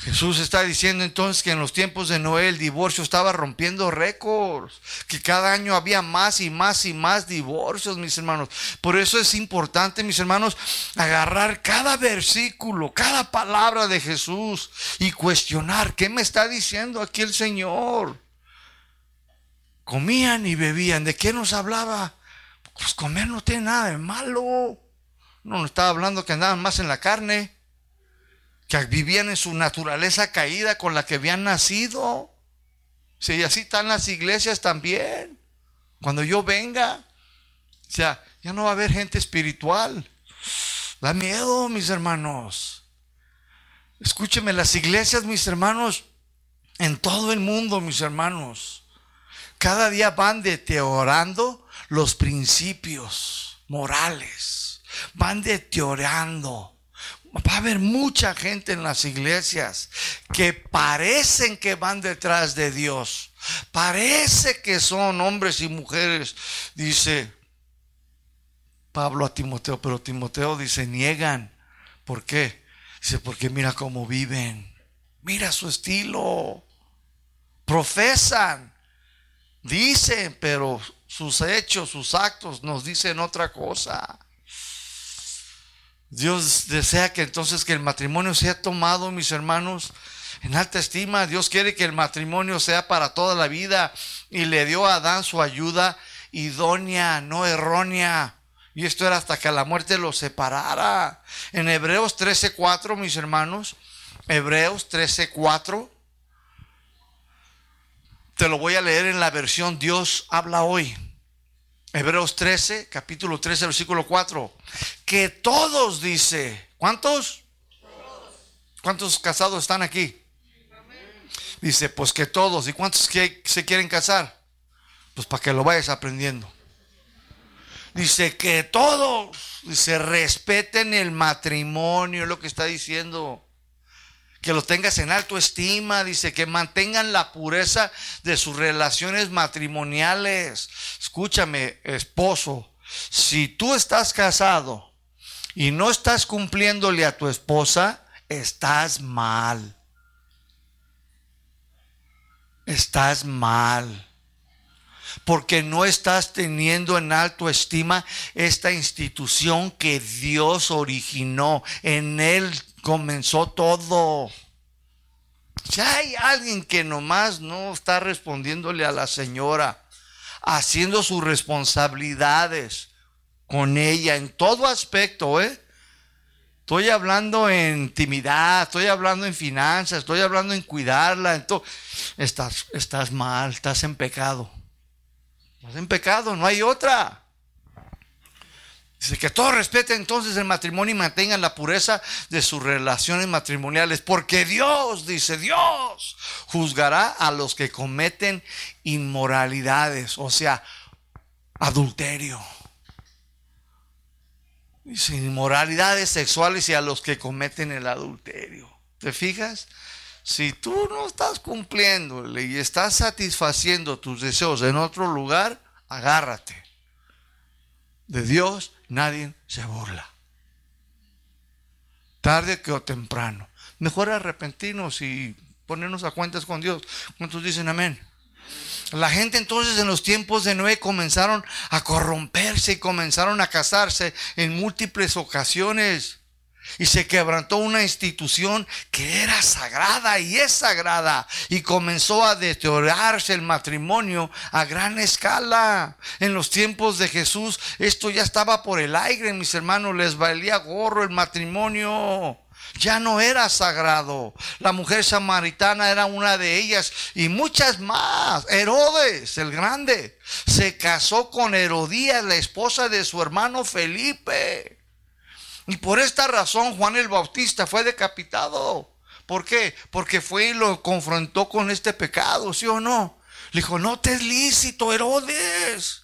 Jesús está diciendo entonces que en los tiempos de Noé el divorcio estaba rompiendo récords, que cada año había más y más y más divorcios, mis hermanos. Por eso es importante, mis hermanos, agarrar cada versículo, cada palabra de Jesús y cuestionar qué me está diciendo aquí el Señor. Comían y bebían. ¿De qué nos hablaba? Pues comer no tiene nada de malo. No nos estaba hablando que andaban más en la carne, que vivían en su naturaleza caída con la que habían nacido. Si y así están las iglesias también. Cuando yo venga, o sea, ya no va a haber gente espiritual. Da miedo, mis hermanos. Escúcheme, las iglesias, mis hermanos, en todo el mundo, mis hermanos, cada día van deteriorando los principios morales, van deteriorando. Va a haber mucha gente en las iglesias que parecen que van detrás de Dios. Parece que son hombres y mujeres, dice Pablo a Timoteo, pero Timoteo dice, niegan. ¿Por qué? Dice, porque mira cómo viven. Mira su estilo. Profesan. Dicen, pero sus hechos, sus actos nos dicen otra cosa. Dios desea que entonces que el matrimonio sea tomado, mis hermanos, en alta estima. Dios quiere que el matrimonio sea para toda la vida y le dio a Adán su ayuda idónea, no errónea. Y esto era hasta que la muerte los separara. En Hebreos 13:4, mis hermanos, Hebreos 13:4 te lo voy a leer en la versión Dios habla hoy. Hebreos 13, capítulo 13, versículo 4. Que todos dice, ¿cuántos? ¿Cuántos casados están aquí? Dice, pues que todos. ¿Y cuántos que se quieren casar? Pues para que lo vayas aprendiendo. Dice que todos, dice, respeten el matrimonio, lo que está diciendo. Que lo tengas en alto estima, dice, que mantengan la pureza de sus relaciones matrimoniales. Escúchame, esposo, si tú estás casado y no estás cumpliéndole a tu esposa, estás mal. Estás mal. Porque no estás teniendo en alto estima esta institución que Dios originó. En Él comenzó todo. Si hay alguien que nomás no está respondiéndole a la señora, haciendo sus responsabilidades con ella en todo aspecto, ¿eh? Estoy hablando en intimidad, estoy hablando en finanzas, estoy hablando en cuidarla. estás, estás mal, estás en pecado. Estás en pecado, no hay otra. Dice que todos respeten entonces el matrimonio y mantengan la pureza de sus relaciones matrimoniales, porque Dios, dice Dios, juzgará a los que cometen inmoralidades, o sea, adulterio inmoralidades sexuales y a los que cometen el adulterio. ¿Te fijas? Si tú no estás cumpliéndole y estás satisfaciendo tus deseos en otro lugar, agárrate. De Dios nadie se burla. Tarde que o temprano. Mejor arrepentirnos y ponernos a cuentas con Dios. ¿Cuántos dicen amén? La gente entonces en los tiempos de Noé comenzaron a corromperse y comenzaron a casarse en múltiples ocasiones. Y se quebrantó una institución que era sagrada y es sagrada. Y comenzó a deteriorarse el matrimonio a gran escala. En los tiempos de Jesús esto ya estaba por el aire, mis hermanos. Les valía gorro el matrimonio ya no era sagrado. La mujer samaritana era una de ellas y muchas más. Herodes, el grande, se casó con Herodías, la esposa de su hermano Felipe. Y por esta razón Juan el Bautista fue decapitado. ¿Por qué? Porque fue y lo confrontó con este pecado, ¿sí o no? Le dijo, no te es lícito, Herodes.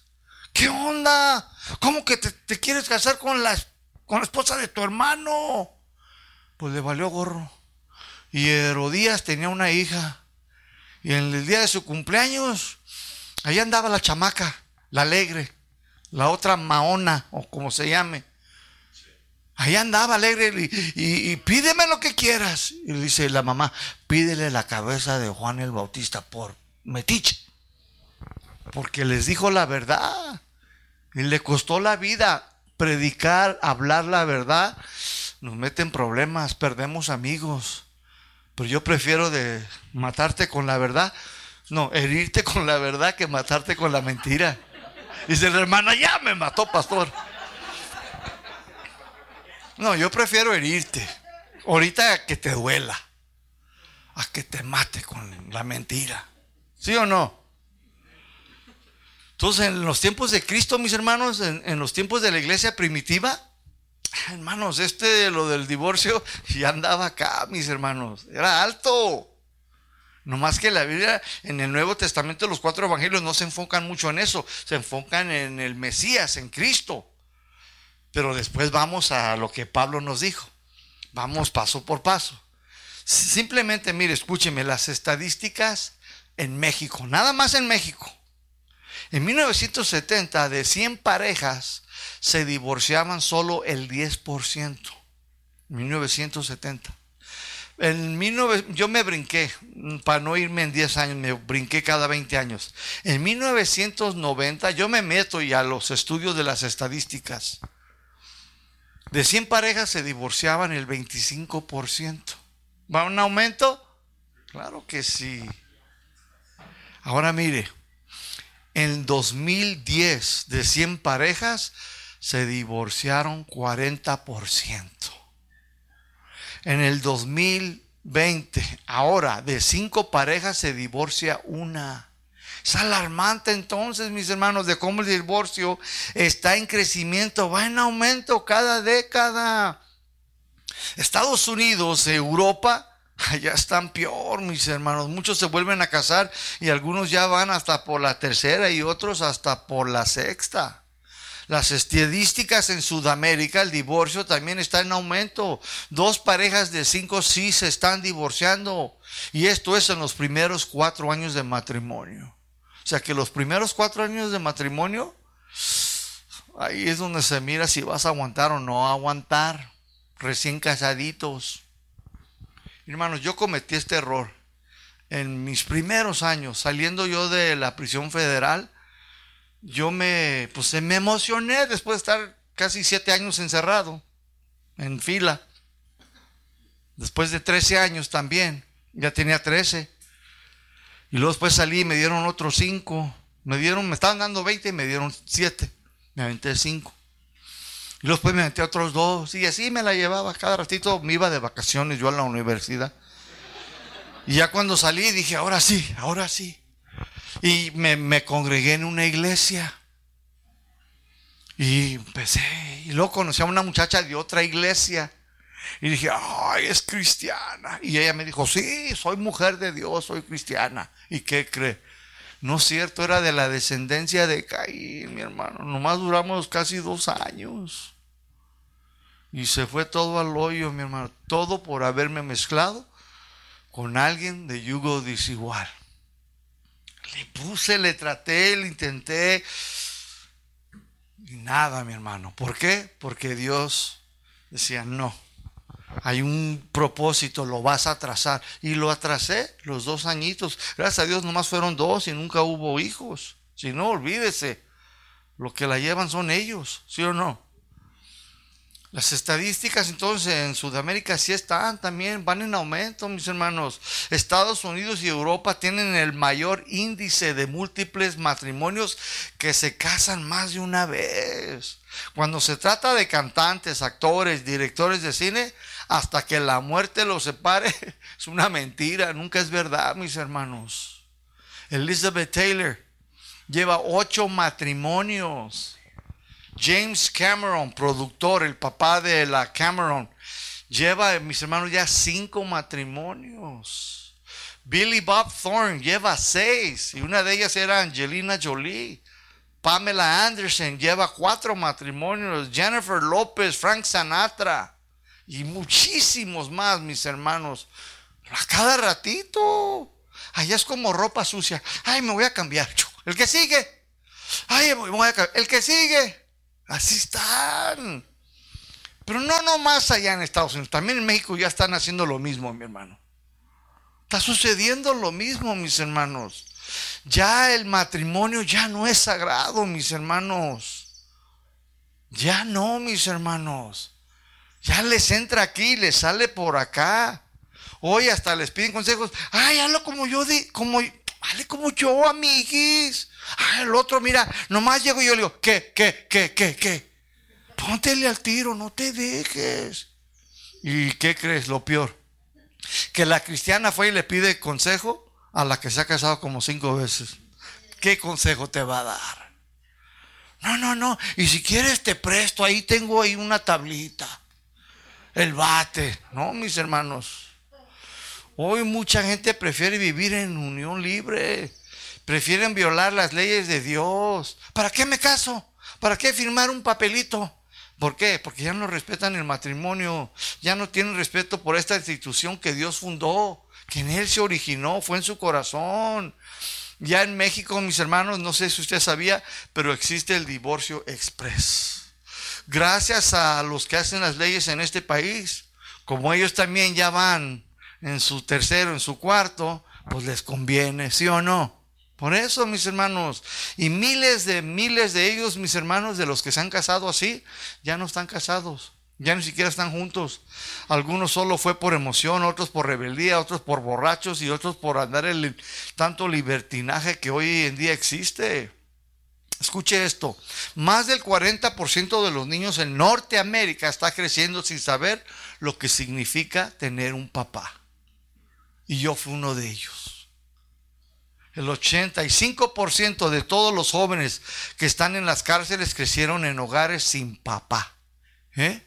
¿Qué onda? ¿Cómo que te, quieres casar con la, con la esposa de tu hermano? pues le valió gorro. Y Herodías tenía una hija. Y en el día de su cumpleaños, ahí andaba la chamaca, la alegre, la otra Maona, o como se llame. Ahí andaba alegre y, y, pídeme lo que quieras. Y dice la mamá, pídele la cabeza de Juan el Bautista por metiche. Porque les dijo la verdad. Y le costó la vida predicar, hablar la verdad nos meten problemas, perdemos amigos. Pero yo prefiero de matarte con la verdad, no, herirte con la verdad que matarte con la mentira. Dice la hermana, ya me mató, pastor. No, yo prefiero herirte. Ahorita que te duela. A que te mate con la mentira. ¿Sí o no? Entonces, en los tiempos de Cristo, mis hermanos, en, en los tiempos de la iglesia primitiva, Hermanos, este lo del divorcio ya andaba acá, mis hermanos. Era alto. No más que la Biblia, en el Nuevo Testamento, los cuatro evangelios no se enfocan mucho en eso. Se enfocan en el Mesías, en Cristo. Pero después vamos a lo que Pablo nos dijo. Vamos paso por paso. Simplemente, mire, escúcheme, las estadísticas en México, nada más en México. En 1970, de 100 parejas, se divorciaban solo el 10%. 1970. En 19, yo me brinqué, para no irme en 10 años, me brinqué cada 20 años. En 1990 yo me meto ya a los estudios de las estadísticas. De 100 parejas se divorciaban el 25%. ¿Va un aumento? Claro que sí. Ahora mire, en 2010 de 100 parejas se divorciaron 40%. En el 2020, ahora de cinco parejas se divorcia una. Es alarmante entonces, mis hermanos, de cómo el divorcio está en crecimiento, va en aumento cada década. Estados Unidos, Europa, allá están peor, mis hermanos. Muchos se vuelven a casar y algunos ya van hasta por la tercera y otros hasta por la sexta. Las estadísticas en Sudamérica, el divorcio también está en aumento. Dos parejas de cinco sí se están divorciando. Y esto es en los primeros cuatro años de matrimonio. O sea que los primeros cuatro años de matrimonio, ahí es donde se mira si vas a aguantar o no aguantar. Recién casaditos. Hermanos, yo cometí este error. En mis primeros años, saliendo yo de la prisión federal, yo me, pues, me emocioné después de estar casi siete años encerrado, en fila. Después de 13 años también, ya tenía 13. Y luego después salí y me dieron otros 5. Me dieron, me estaban dando 20 y me dieron 7. Me aventé 5. Y luego después me aventé otros 2. Y así me la llevaba. Cada ratito me iba de vacaciones yo a la universidad. Y ya cuando salí dije, ahora sí, ahora sí. Y me, congregué en una iglesia. Y empecé. Y luego conocí a una muchacha de otra iglesia. Y dije, ay, es cristiana. Y ella me dijo, sí, soy mujer de Dios, soy cristiana. ¿Y qué cree? No es cierto, era de la descendencia de Caín, mi hermano. Nomás duramos casi dos años. Y se fue todo al hoyo, mi hermano. Todo por haberme mezclado con alguien de yugo desigual. Le puse, le traté, le intenté. Y nada, mi hermano. ¿Por qué? Porque Dios decía, no. Hay un propósito, lo vas a trazar. Y lo atrasé los dos añitos. Gracias a Dios nomás fueron dos y nunca hubo hijos. Si no, olvídese. Lo que la llevan son ellos, ¿sí o no? Las estadísticas entonces en Sudamérica sí están también, van en aumento, mis hermanos. Estados Unidos y Europa tienen el mayor índice de múltiples matrimonios que se casan más de una vez. Cuando se trata de cantantes, actores, directores de cine, hasta que la muerte los separe, es una mentira, nunca es verdad, mis hermanos. Elizabeth Taylor lleva ocho matrimonios. James Cameron, productor, el papá de la Cameron, lleva, mis hermanos, ya cinco matrimonios. Billy Bob Thorne lleva seis y una de ellas era Angelina Jolie. Pamela Anderson lleva cuatro matrimonios. Jennifer López, Frank Sinatra y muchísimos más, mis hermanos. A cada ratito. Allá es como ropa sucia. Ay, me voy a cambiar. El que sigue. Ay, me voy a cambiar. El que sigue. Así están. Pero no nomás allá en Estados Unidos, también en México ya están haciendo lo mismo, mi hermano. Está sucediendo lo mismo, mis hermanos. Ya el matrimonio ya no es sagrado, mis hermanos. Ya no, mis hermanos. Ya les entra aquí, les sale por acá. Hoy hasta les piden consejos. Ay, hazlo como yo, di, como, hazle como yo, amiguis. Ah, el otro, mira, nomás llego y yo le digo, ¿qué, qué, qué, qué, qué? Póntele al tiro, no te dejes. ¿Y qué crees? Lo peor. Que la cristiana fue y le pide consejo a la que se ha casado como cinco veces. ¿Qué consejo te va a dar? No, no, no. Y si quieres te presto, ahí tengo ahí una tablita. El bate. No, mis hermanos. Hoy mucha gente prefiere vivir en unión libre. Prefieren violar las leyes de Dios. ¿Para qué me caso? ¿Para qué firmar un papelito? ¿Por qué? Porque ya no respetan el matrimonio, ya no tienen respeto por esta institución que Dios fundó, que en Él se originó, fue en su corazón. Ya en México, mis hermanos, no sé si usted sabía, pero existe el divorcio express. Gracias a los que hacen las leyes en este país, como ellos también ya van en su tercero, en su cuarto, pues les conviene, ¿sí o no? Por eso, mis hermanos, y miles de miles de ellos, mis hermanos, de los que se han casado así, ya no están casados, ya ni siquiera están juntos. Algunos solo fue por emoción, otros por rebeldía, otros por borrachos y otros por andar el tanto libertinaje que hoy en día existe. Escuche esto, más del 40% de los niños en Norteamérica está creciendo sin saber lo que significa tener un papá. Y yo fui uno de ellos. El 85% de todos los jóvenes que están en las cárceles crecieron en hogares sin papá. ¿Eh?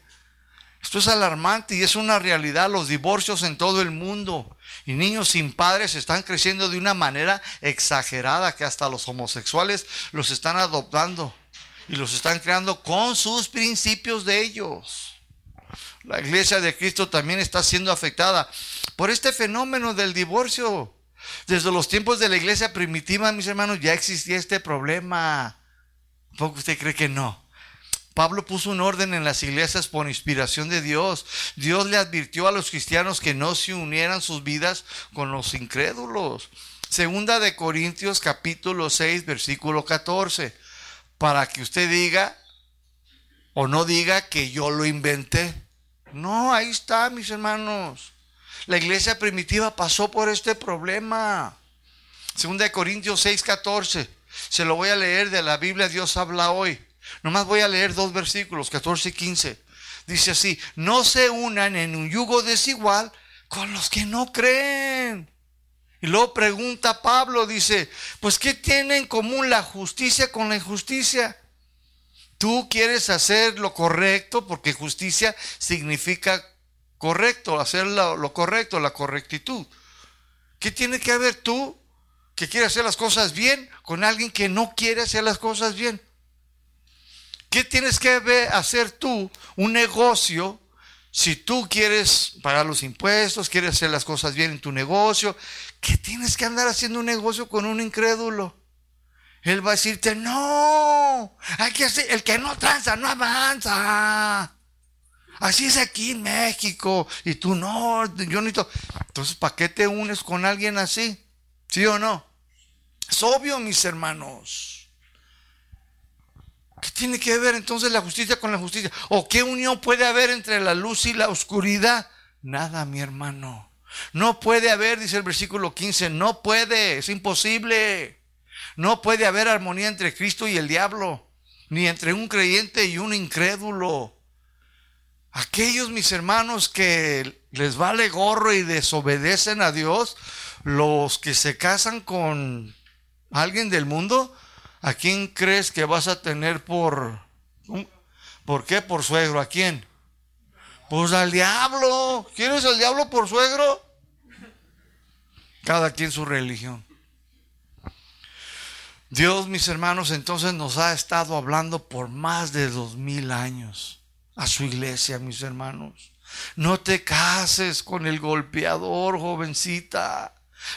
Esto es alarmante y es una realidad. Los divorcios en todo el mundo y niños sin padres están creciendo de una manera exagerada que hasta los homosexuales los están adoptando y los están creando con sus principios de ellos. La iglesia de Cristo también está siendo afectada por este fenómeno del divorcio. Desde los tiempos de la iglesia primitiva, mis hermanos, ya existía este problema. ¿Poco usted cree que no? Pablo puso un orden en las iglesias por inspiración de Dios. Dios le advirtió a los cristianos que no se unieran sus vidas con los incrédulos. Segunda de Corintios capítulo 6 versículo 14. Para que usted diga o no diga que yo lo inventé. No, ahí está, mis hermanos. La iglesia primitiva pasó por este problema. Segunda de Corintios 6, 14. Se lo voy a leer de la Biblia, Dios habla hoy. Nomás voy a leer dos versículos, 14 y 15. Dice así, no se unan en un yugo desigual con los que no creen. Y luego pregunta Pablo, dice, pues ¿qué tiene en común la justicia con la injusticia? Tú quieres hacer lo correcto porque justicia significa correcto, hacer lo, correcto, la correctitud. ¿Qué tiene que haber tú que quiere hacer las cosas bien con alguien que no quiere hacer las cosas bien? ¿Qué tienes que hacer tú? Un negocio. Si tú quieres pagar los impuestos, quieres hacer las cosas bien en tu negocio, ¿qué tienes que andar haciendo un negocio con un incrédulo? Él va a decirte, no, hay que hacer, el que no tranza no avanza. Así es aquí en México. Y tú no, yo necesito. Entonces, ¿para qué te unes con alguien así? ¿Sí o no? Es obvio, mis hermanos. ¿Qué tiene que ver entonces la justicia con la justicia? ¿O qué unión puede haber entre la luz y la oscuridad? Nada, mi hermano. No puede haber, dice el versículo 15, no puede, es imposible. No puede haber armonía entre Cristo y el diablo, ni entre un creyente y un incrédulo. Aquellos mis hermanos que les vale gorro y desobedecen a Dios, los que se casan con alguien del mundo, ¿A quién crees que vas a tener por... ¿Por qué? Por suegro. ¿A quién? Pues al diablo. ¿Quieres al diablo por suegro? Cada quien su religión. Dios, mis hermanos, entonces nos ha estado hablando por más de dos mil años a su iglesia, mis hermanos. No te cases con el golpeador, jovencita.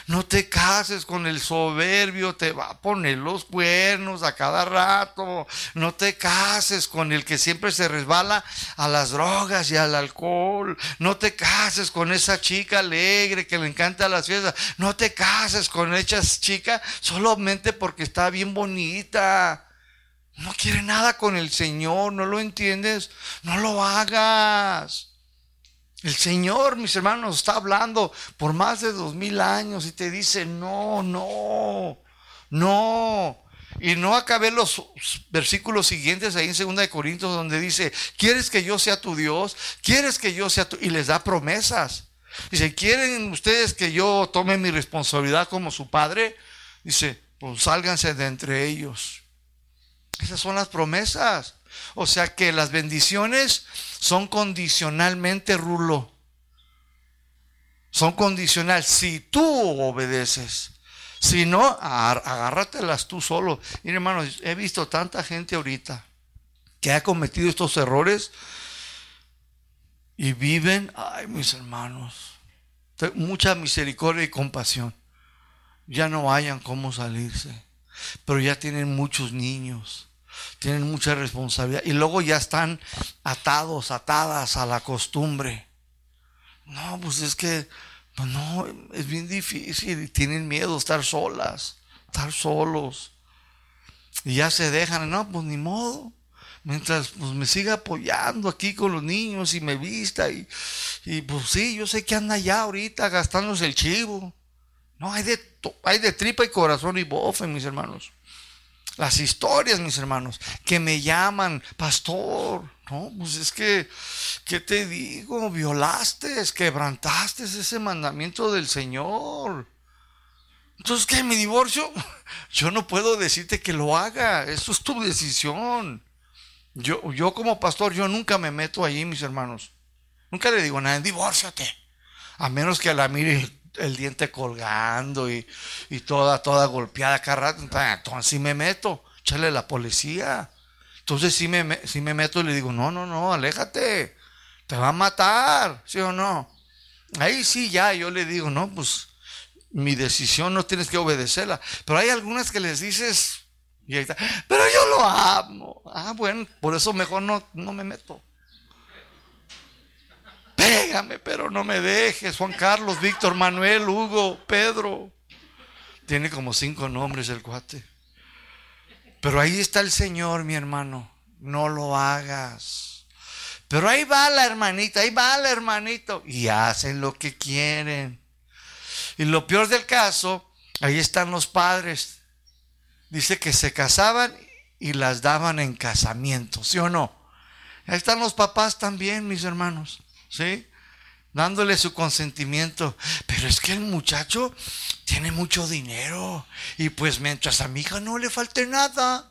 No te cases con el soberbio, te va a poner los cuernos a cada rato. No te cases con el que siempre se resbala a las drogas y al alcohol. No te cases con esa chica alegre que le encanta las fiestas. No te cases con esa chica solamente porque está bien bonita. No quiere nada con el Señor, ¿no lo entiendes? No lo hagas. El Señor, mis hermanos, está hablando por más de dos mil años y te dice, no, no, no. Y no acabé los versículos siguientes ahí en 2 Corintios donde dice, ¿quieres que yo sea tu Dios? ¿Quieres que yo sea tu... Y les da promesas. Dice, ¿quieren ustedes que yo tome mi responsabilidad como su padre? Dice, pues sálganse de entre ellos. Esas son las promesas. O sea que las bendiciones son condicionalmente rulo. Son condicional. Si tú obedeces. Si no, agárratelas tú solo. Miren, hermanos, he visto tanta gente ahorita que ha cometido estos errores y viven, ay, mis hermanos, mucha misericordia y compasión. Ya no hayan cómo salirse, pero ya tienen muchos niños tienen mucha responsabilidad y luego ya están atados, atadas a la costumbre. No, pues es que, pues no, es bien difícil y tienen miedo estar solas, estar solos. Y ya se dejan, no, pues ni modo. Mientras pues, me siga apoyando aquí con los niños y me vista y, y pues sí, yo sé que anda ya ahorita gastándose el chivo. No, hay de, hay de tripa y corazón y bofe, mis hermanos las historias, mis hermanos, que me llaman, pastor, no, pues es que, ¿qué te digo? Violaste, quebrantaste ese mandamiento del Señor. Entonces, ¿qué? ¿Mi divorcio? Yo no puedo decirte que lo haga. Eso es tu decisión. Yo, yo como pastor, yo nunca me meto allí, mis hermanos. Nunca le digo nada, divórciate. A menos que la mire el, diente colgando y, toda, toda golpeada cada rato. Entonces sí me meto. Échale la policía. Entonces sí me, sí me meto y le digo, no, no, no, aléjate. Te va a matar, ¿sí o no? Ahí sí, ya, yo le digo, no, pues mi decisión no tienes que obedecerla. Pero hay algunas que les dices, y ahí está, pero yo lo amo. Ah, bueno, por eso mejor no, no me meto. Pero no me dejes. Juan Carlos, Víctor, Manuel, Hugo, Pedro. Tiene como cinco nombres el cuate. Pero ahí está el Señor, mi hermano. No lo hagas. Pero ahí va la hermanita, ahí va el hermanito. Y hacen lo que quieren. Y lo peor del caso, ahí están los padres. Dice que se casaban y las daban en casamiento, ¿sí o no? Ahí están los papás también, mis hermanos, ¿sí? Dándole su consentimiento. Pero es que el muchacho tiene mucho dinero. Y pues mientras a mi hija no le falte nada.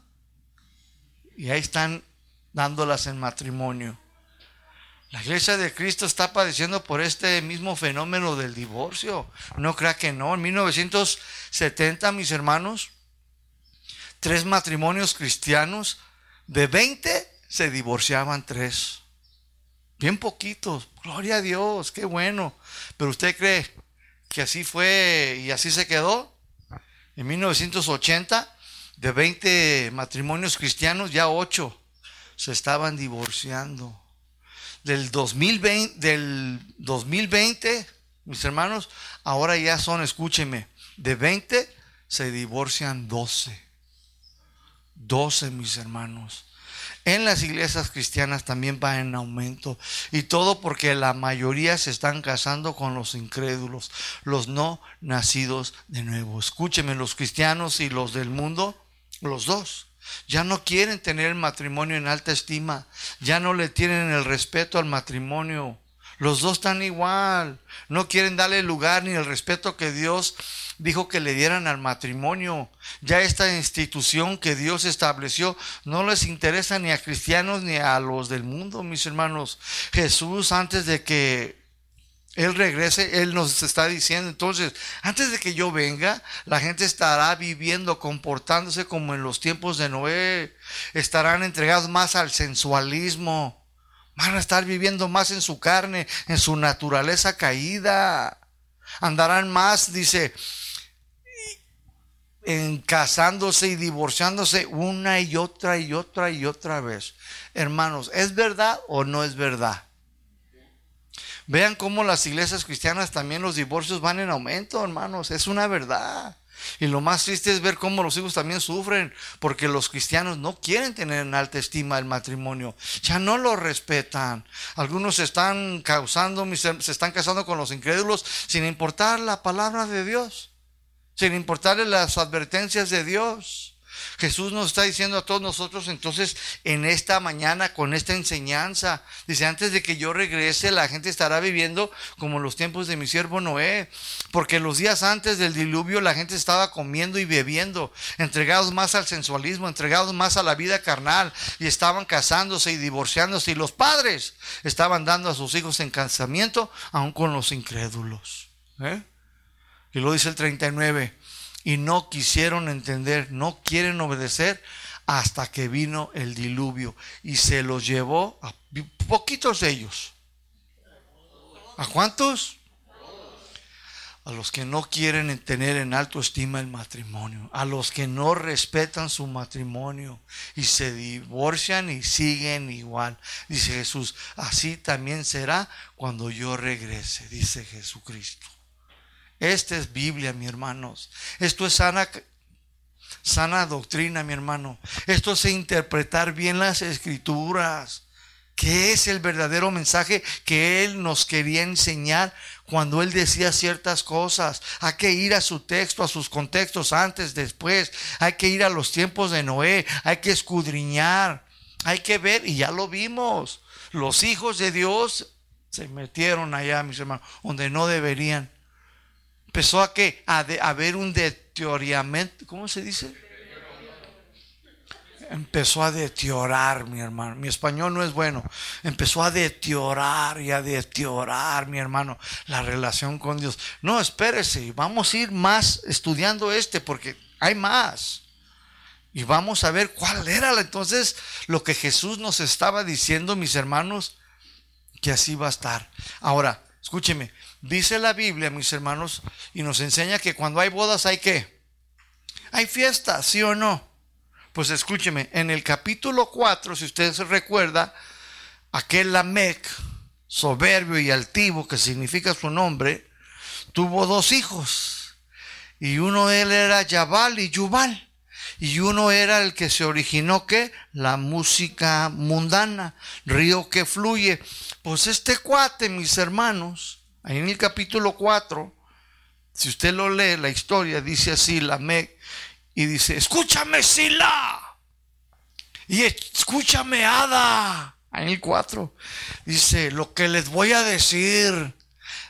Y ahí están dándolas en matrimonio. La iglesia de Cristo está padeciendo por este mismo fenómeno del divorcio. No crea que no. En 1970, mis hermanos, tres matrimonios cristianos, de 20 se divorciaban tres. Bien poquitos. Gloria a Dios, qué bueno. Pero usted cree que así fue y así se quedó. En 1980, de 20 matrimonios cristianos, ya 8 se estaban divorciando del 2020, del 2020, mis hermanos, ahora ya son, escúcheme, de 20 se divorcian 12. 12, mis hermanos. En las iglesias cristianas también va en aumento. Y todo porque la mayoría se están casando con los incrédulos, los no nacidos de nuevo. Escúcheme, los cristianos y los del mundo, los dos. Ya no quieren tener el matrimonio en alta estima. Ya no le tienen el respeto al matrimonio. Los dos están igual. No quieren darle el lugar ni el respeto que Dios dijo que le dieran al matrimonio. Ya esta institución que Dios estableció no les interesa ni a cristianos ni a los del mundo, mis hermanos. Jesús antes de que él regrese, Él nos está diciendo, entonces, antes de que yo venga, la gente estará viviendo, comportándose como en los tiempos de Noé, estarán entregados más al sensualismo, van a estar viviendo más en su carne, en su naturaleza caída, andarán más, dice, en casándose y divorciándose una y otra y otra y otra vez. Hermanos, ¿es verdad o no es verdad? Vean cómo las iglesias cristianas también los divorcios van en aumento, hermanos. Es una verdad. Y lo más triste es ver cómo los hijos también sufren, porque los cristianos no quieren tener en alta estima el matrimonio, ya no lo respetan. Algunos se están causando, se están casando con los incrédulos sin importar la palabra de Dios, sin importarle las advertencias de Dios. Jesús nos está diciendo a todos nosotros entonces en esta mañana con esta enseñanza. Dice, antes de que yo regrese, la gente estará viviendo como los tiempos de mi siervo Noé. Porque los días antes del diluvio la gente estaba comiendo y bebiendo, entregados más al sensualismo, entregados más a la vida carnal y estaban casándose y divorciándose. Y los padres estaban dando a sus hijos en casamiento, aún con los incrédulos. ¿eh? Y lo dice el 39 y no quisieron entender, no quieren obedecer hasta que vino el diluvio y se los llevó a poquitos de ellos. ¿A cuántos? A los que no quieren tener en alto estima el matrimonio, a los que no respetan su matrimonio y se divorcian y siguen igual. Dice Jesús, así también será cuando yo regrese, dice Jesucristo. Esta es Biblia, mi hermanos. Esto es sana, sana doctrina, mi hermano. Esto es interpretar bien las escrituras. ¿Qué es el verdadero mensaje que Él nos quería enseñar cuando Él decía ciertas cosas? Hay que ir a su texto, a sus contextos, antes, después. Hay que ir a los tiempos de Noé. Hay que escudriñar. Hay que ver, y ya lo vimos. Los hijos de Dios se metieron allá, mis hermanos, donde no deberían empezó a que a, haber un deterioramiento, ¿cómo se dice? Empezó a deteriorar, mi hermano. Mi español no es bueno. Empezó a deteriorar y a deteriorar, mi hermano, la relación con Dios. No, espérese, vamos a ir más estudiando este porque hay más. Y vamos a ver cuál era entonces lo que Jesús nos estaba diciendo, mis hermanos, que así va a estar. Ahora, escúcheme, dice la Biblia, mis hermanos, y nos enseña que cuando hay bodas hay qué? Hay fiesta, ¿sí o no? Pues escúcheme, en el capítulo 4, si usted se recuerda, aquel Lamec, soberbio y altivo, que significa su nombre, tuvo dos hijos. Y uno de él era Yabal y Yubal y uno era el que se originó que la música mundana, río que fluye. Pues este cuate, mis hermanos, ahí en el capítulo 4, si usted lo lee, la historia dice así, la me, y dice, escúchame Sila, y escúchame Ada, ahí en el 4, dice, lo que les voy a decir,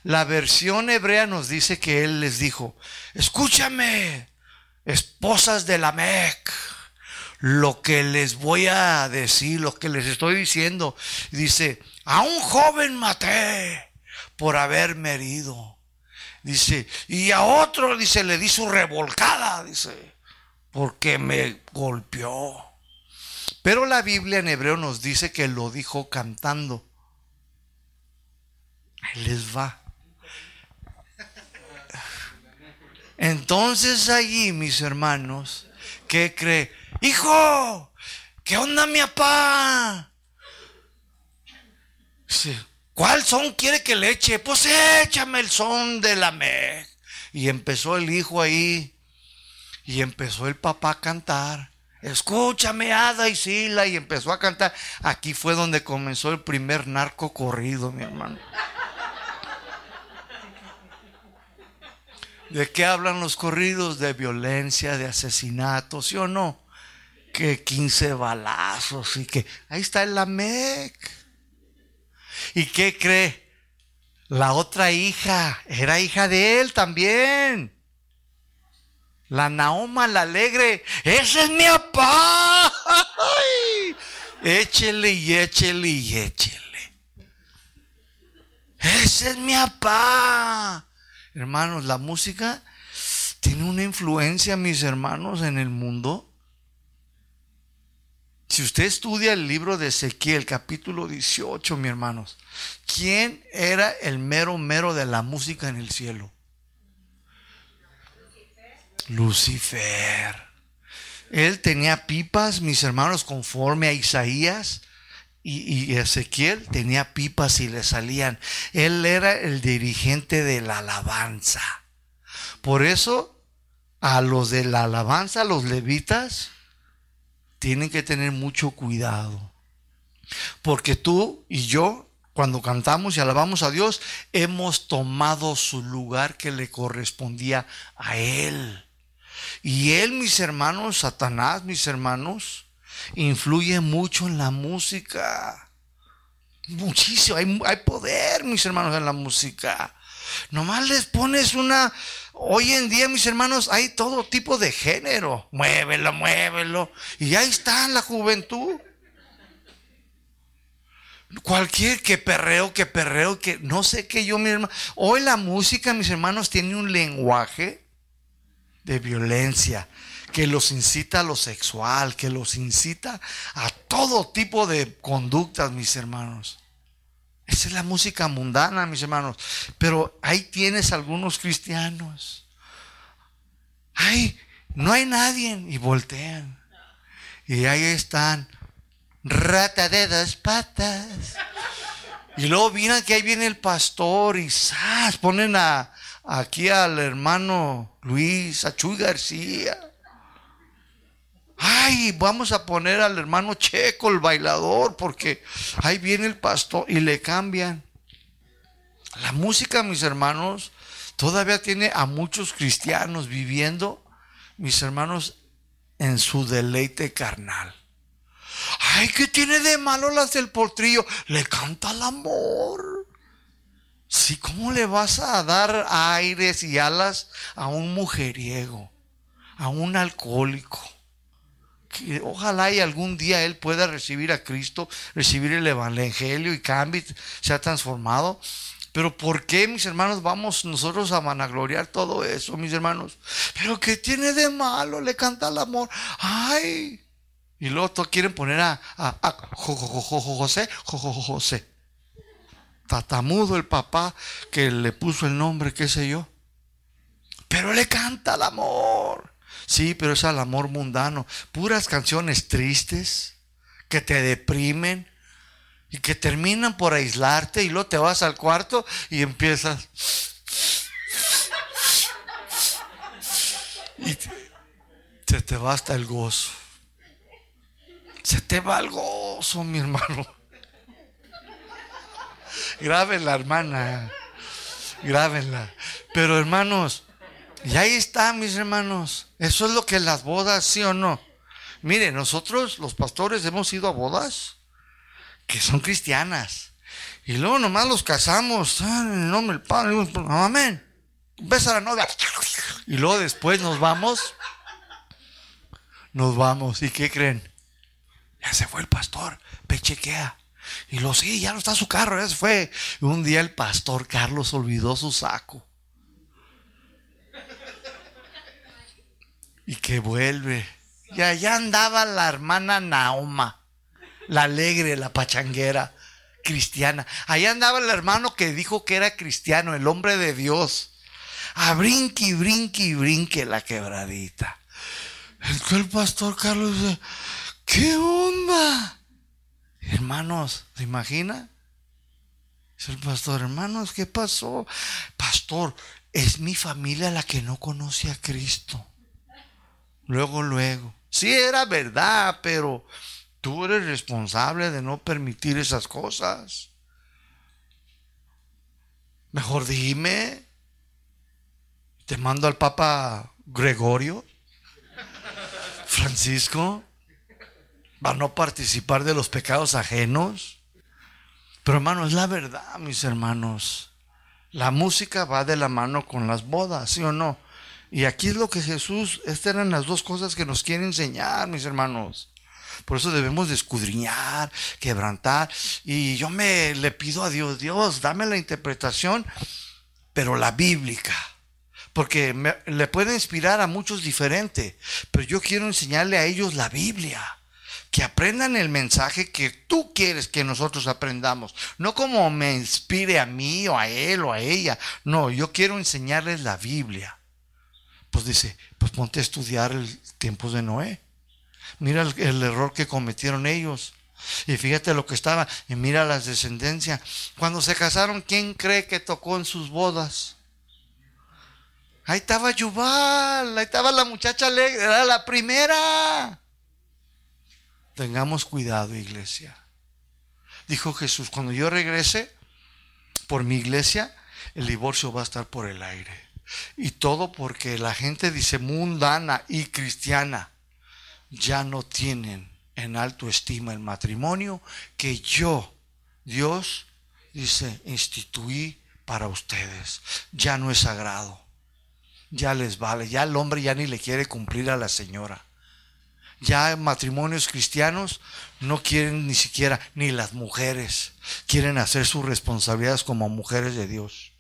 la versión hebrea nos dice que él les dijo, escúchame, esposas de la Mec, lo que les voy a decir, lo que les estoy diciendo, dice, a un joven maté por haberme herido. Dice, y a otro, dice, le di su revolcada, dice, porque me golpeó. Pero la Biblia en hebreo nos dice que lo dijo cantando. Ahí les va. Entonces allí, mis hermanos, ¿qué cree? Hijo, ¿qué onda mi papá? ¿Cuál son quiere que le eche? Pues échame el son de la me. Y empezó el hijo ahí. Y empezó el papá a cantar. Escúchame, Ada y Sila. Y empezó a cantar. Aquí fue donde comenzó el primer narco corrido, mi hermano. ¿De qué hablan los corridos? De violencia, de asesinato, ¿sí o no? Que 15 balazos y que ahí está el Lamec. ¿Y qué cree? La otra hija era hija de él también. La Naoma, la alegre. Ese es mi papá. Échele y échele y échele. Ese es mi papá. Hermanos, la música tiene una influencia, mis hermanos, en el mundo. Si usted estudia el libro de Ezequiel, capítulo 18, mis hermanos, ¿quién era el mero mero de la música en el cielo? Lucifer. Él tenía pipas, mis hermanos, conforme a Isaías y, Ezequiel tenía pipas y le salían. Él era el dirigente de la alabanza. Por eso a los de la alabanza, los levitas, tienen que tener mucho cuidado. Porque tú y yo, cuando cantamos y alabamos a Dios, hemos tomado su lugar que le correspondía a Él. Y Él, mis hermanos, Satanás, mis hermanos, influye mucho en la música. Muchísimo, hay, hay, poder, mis hermanos, en la música. Nomás les pones una... Hoy en día, mis hermanos, hay todo tipo de género. Muévelo, muévelo. Y ahí está la juventud. Cualquier que perreo, que perreo, que no sé qué yo, mi hermano. Hoy la música, mis hermanos, tiene un lenguaje de violencia, que los incita a lo sexual, que los incita a todo tipo de conductas, mis hermanos. Esa es la música mundana, mis hermanos. Pero ahí tienes algunos cristianos. Ay, no hay nadie. Y voltean. Y ahí están. Rata de dos patas. Y luego miran que ahí viene el pastor y ¡zas! ponen aquí al hermano Luis, a Chuy García ay, vamos a poner al hermano Checo, el bailador, porque ahí viene el pastor y le cambian. La música, mis hermanos, todavía tiene a muchos cristianos viviendo, mis hermanos, en su deleite carnal. Ay, ¿qué tiene de malo las del potrillo? Le canta el amor. Sí, ¿cómo le vas a dar aires y alas a un mujeriego, a un alcohólico? Ojalá y algún día él pueda recibir a Cristo, recibir el Evangelio y cambie, sea transformado. Pero ¿por qué, mis hermanos, vamos nosotros a vanagloriar todo eso, mis hermanos? Pero ¿qué tiene de malo? Le canta el amor. Ay. Y luego todos quieren poner a, a, a José, José. Tatamudo el papá que le puso el nombre, qué sé yo. Pero le canta el amor. Sí, pero es el amor mundano. Puras canciones tristes que te deprimen y que terminan por aislarte y luego te vas al cuarto y empiezas. Y se te va hasta el gozo. Se te va el gozo, mi hermano. Grábenla, hermana. Grábenla. Pero hermanos, y ahí está, mis hermanos. Eso es lo que las bodas, sí o no. Mire, nosotros los pastores hemos ido a bodas que son cristianas. Y luego nomás los casamos. Ah, en el nombre del Padre. Amén. Besa la novia. Y luego después nos vamos. Nos vamos. ¿Y qué creen? Ya se fue el pastor. Ve, chequea. Y lo sí, ya no está su carro, ya se fue. un día el pastor Carlos olvidó su saco. Y que vuelve. Y allá andaba la hermana Naoma la alegre, la pachanguera cristiana. Ahí andaba el hermano que dijo que era cristiano, el hombre de Dios. A brinque y brinque la quebradita. El, pastor Carlos dice, ¿qué onda? Hermanos, ¿se imagina? Dice el pastor, hermanos, ¿qué pasó? Pastor, es mi familia la que no conoce a Cristo. Luego, luego. Sí, era verdad, pero Tú eres responsable de no permitir esas cosas. Mejor dime. Te mando al Papa Gregorio, Francisco, para no participar de los pecados ajenos. Pero hermano, es la verdad, mis hermanos. La música va de la mano con las bodas, ¿sí o no? Y aquí es lo que Jesús, estas eran las dos cosas que nos quiere enseñar, mis hermanos. Por eso debemos de escudriñar, quebrantar. Y yo me le pido a Dios, Dios, dame la interpretación, pero la bíblica. Porque le puede inspirar a muchos diferente. Pero yo quiero enseñarle a ellos la Biblia. Que aprendan el mensaje que tú quieres que nosotros aprendamos. No como me inspire a mí o a él o a ella. No, yo quiero enseñarles la Biblia. Pues dice, pues ponte a estudiar el tiempos de Noé. Mira el, error que cometieron ellos. Y fíjate lo que estaba, y mira las descendencias. Cuando se casaron, ¿quién cree que tocó en sus bodas? Ahí estaba Yubal, ahí estaba la muchacha alegre, era la primera. Tengamos cuidado, iglesia. Dijo Jesús, cuando yo regrese por mi iglesia, el divorcio va a estar por el aire. Y todo porque la gente dice mundana y cristiana ya no tienen en alto estima el matrimonio que yo, Dios, dice, instituí para ustedes. Ya no es sagrado. Ya les vale. Ya el hombre ya ni le quiere cumplir a la señora. Ya matrimonios cristianos no quieren ni siquiera, ni las mujeres, quieren hacer sus responsabilidades como mujeres de Dios.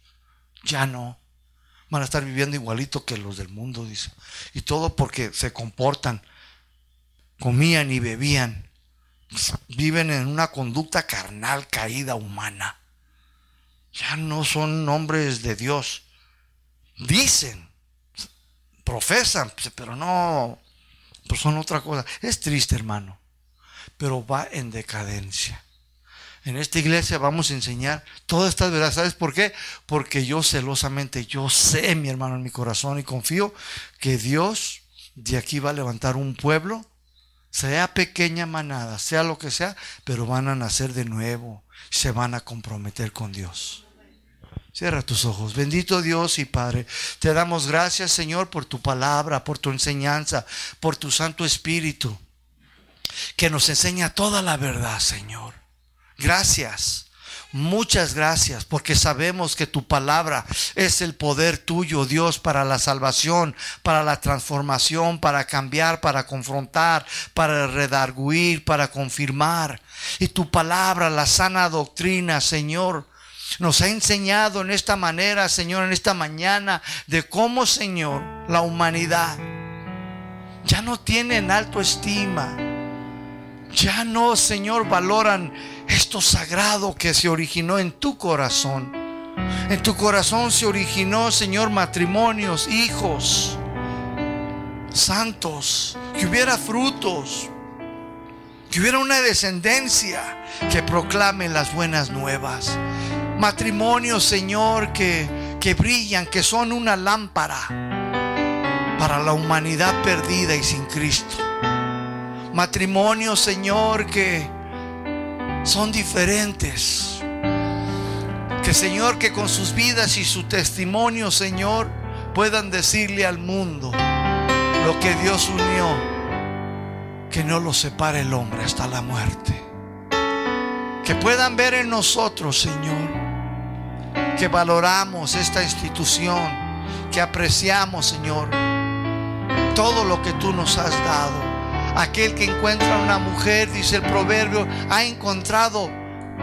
Ya no. Van a estar viviendo igualito que los del mundo, dice. Y todo porque se comportan comían y bebían, viven en una conducta carnal, caída, humana. Ya no son hombres de Dios. Dicen, profesan, pero no, pues son otra cosa. Es triste, hermano, pero va en decadencia. En esta iglesia vamos a enseñar todas estas verdades. ¿Sabes por qué? Porque yo celosamente, yo sé, mi hermano, en mi corazón y confío que Dios de aquí va a levantar un pueblo sea pequeña manada, sea lo que sea, pero van a nacer de nuevo, se van a comprometer con Dios. Cierra tus ojos. Bendito Dios y Padre, te damos gracias Señor por tu palabra, por tu enseñanza, por tu Santo Espíritu, que nos enseña toda la verdad Señor. Gracias. Muchas gracias porque sabemos que tu palabra es el poder tuyo, Dios, para la salvación, para la transformación, para cambiar, para confrontar, para redarguir, para confirmar. Y tu palabra, la sana doctrina, Señor, nos ha enseñado en esta manera, Señor, en esta mañana, de cómo, Señor, la humanidad ya no tiene en alto estima. Ya no, Señor, valoran esto sagrado que se originó en tu corazón. En tu corazón se originó, Señor, matrimonios, hijos, santos, que hubiera frutos, que hubiera una descendencia que proclame las buenas nuevas. Matrimonios, Señor, que, que brillan, que son una lámpara para la humanidad perdida y sin Cristo. Matrimonios, Señor, que son diferentes. Que Señor, que con sus vidas y su testimonio, Señor, puedan decirle al mundo lo que Dios unió, que no lo separe el hombre hasta la muerte. Que puedan ver en nosotros, Señor, que valoramos esta institución, que apreciamos, Señor, todo lo que tú nos has dado Aquel que encuentra una mujer, dice el proverbio, ha encontrado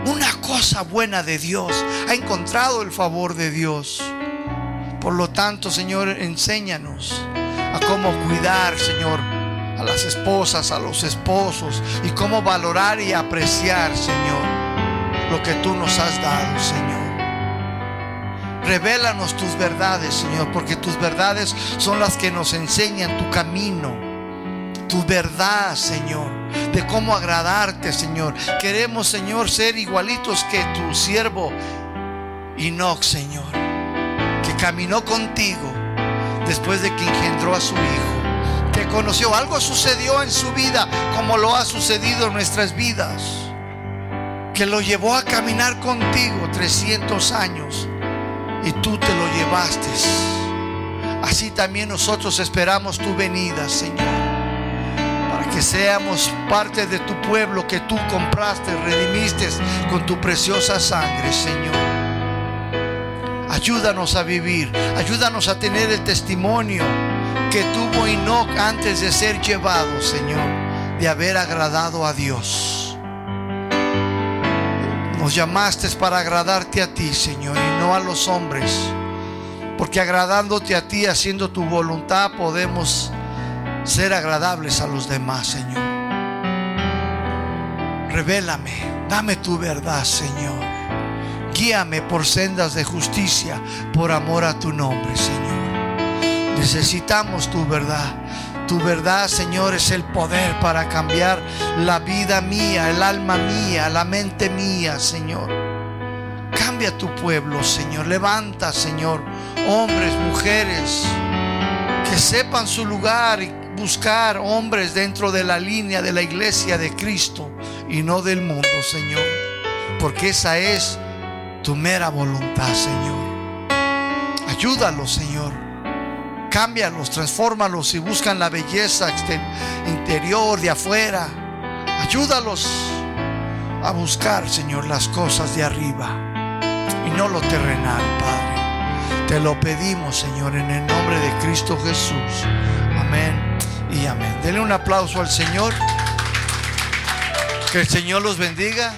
una cosa buena de Dios, ha encontrado el favor de Dios. Por lo tanto, Señor, enséñanos a cómo cuidar, Señor, a las esposas, a los esposos y cómo valorar y apreciar, Señor, lo que tú nos has dado, Señor. Revélanos tus verdades, Señor, porque tus verdades son las que nos enseñan tu camino tu verdad, Señor, de cómo agradarte, Señor. Queremos, Señor, ser igualitos que tu siervo Enoch, Señor, que caminó contigo después de que engendró a su hijo. Te conoció, algo sucedió en su vida como lo ha sucedido en nuestras vidas, que lo llevó a caminar contigo 300 años y tú te lo llevaste. Así también nosotros esperamos tu venida, Señor que seamos parte de tu pueblo que tú compraste, redimiste con tu preciosa sangre, Señor. Ayúdanos a vivir, ayúdanos a tener el testimonio que tuvo Enoch antes de ser llevado, Señor, de haber agradado a Dios. Nos llamaste para agradarte a ti, Señor, y no a los hombres. Porque agradándote a ti, haciendo tu voluntad, podemos ser agradables a los demás, Señor. Revélame, dame tu verdad, Señor. Guíame por sendas de justicia, por amor a tu nombre, Señor. Necesitamos tu verdad. Tu verdad, Señor, es el poder para cambiar la vida mía, el alma mía, la mente mía, Señor. Cambia tu pueblo, Señor. Levanta, Señor, hombres, mujeres, que sepan su lugar y buscar hombres dentro de la línea de la iglesia de Cristo y no del mundo, Señor. Porque esa es tu mera voluntad, Señor. Ayúdalos, Señor. Cámbialos, transfórmalos y buscan la belleza interior, de afuera. Ayúdalos a buscar, Señor, las cosas de arriba y no lo terrenal, Padre. Te lo pedimos, Señor, en el nombre de Cristo Jesús. Amén y amén. Denle un aplauso al Señor. Que el Señor los bendiga.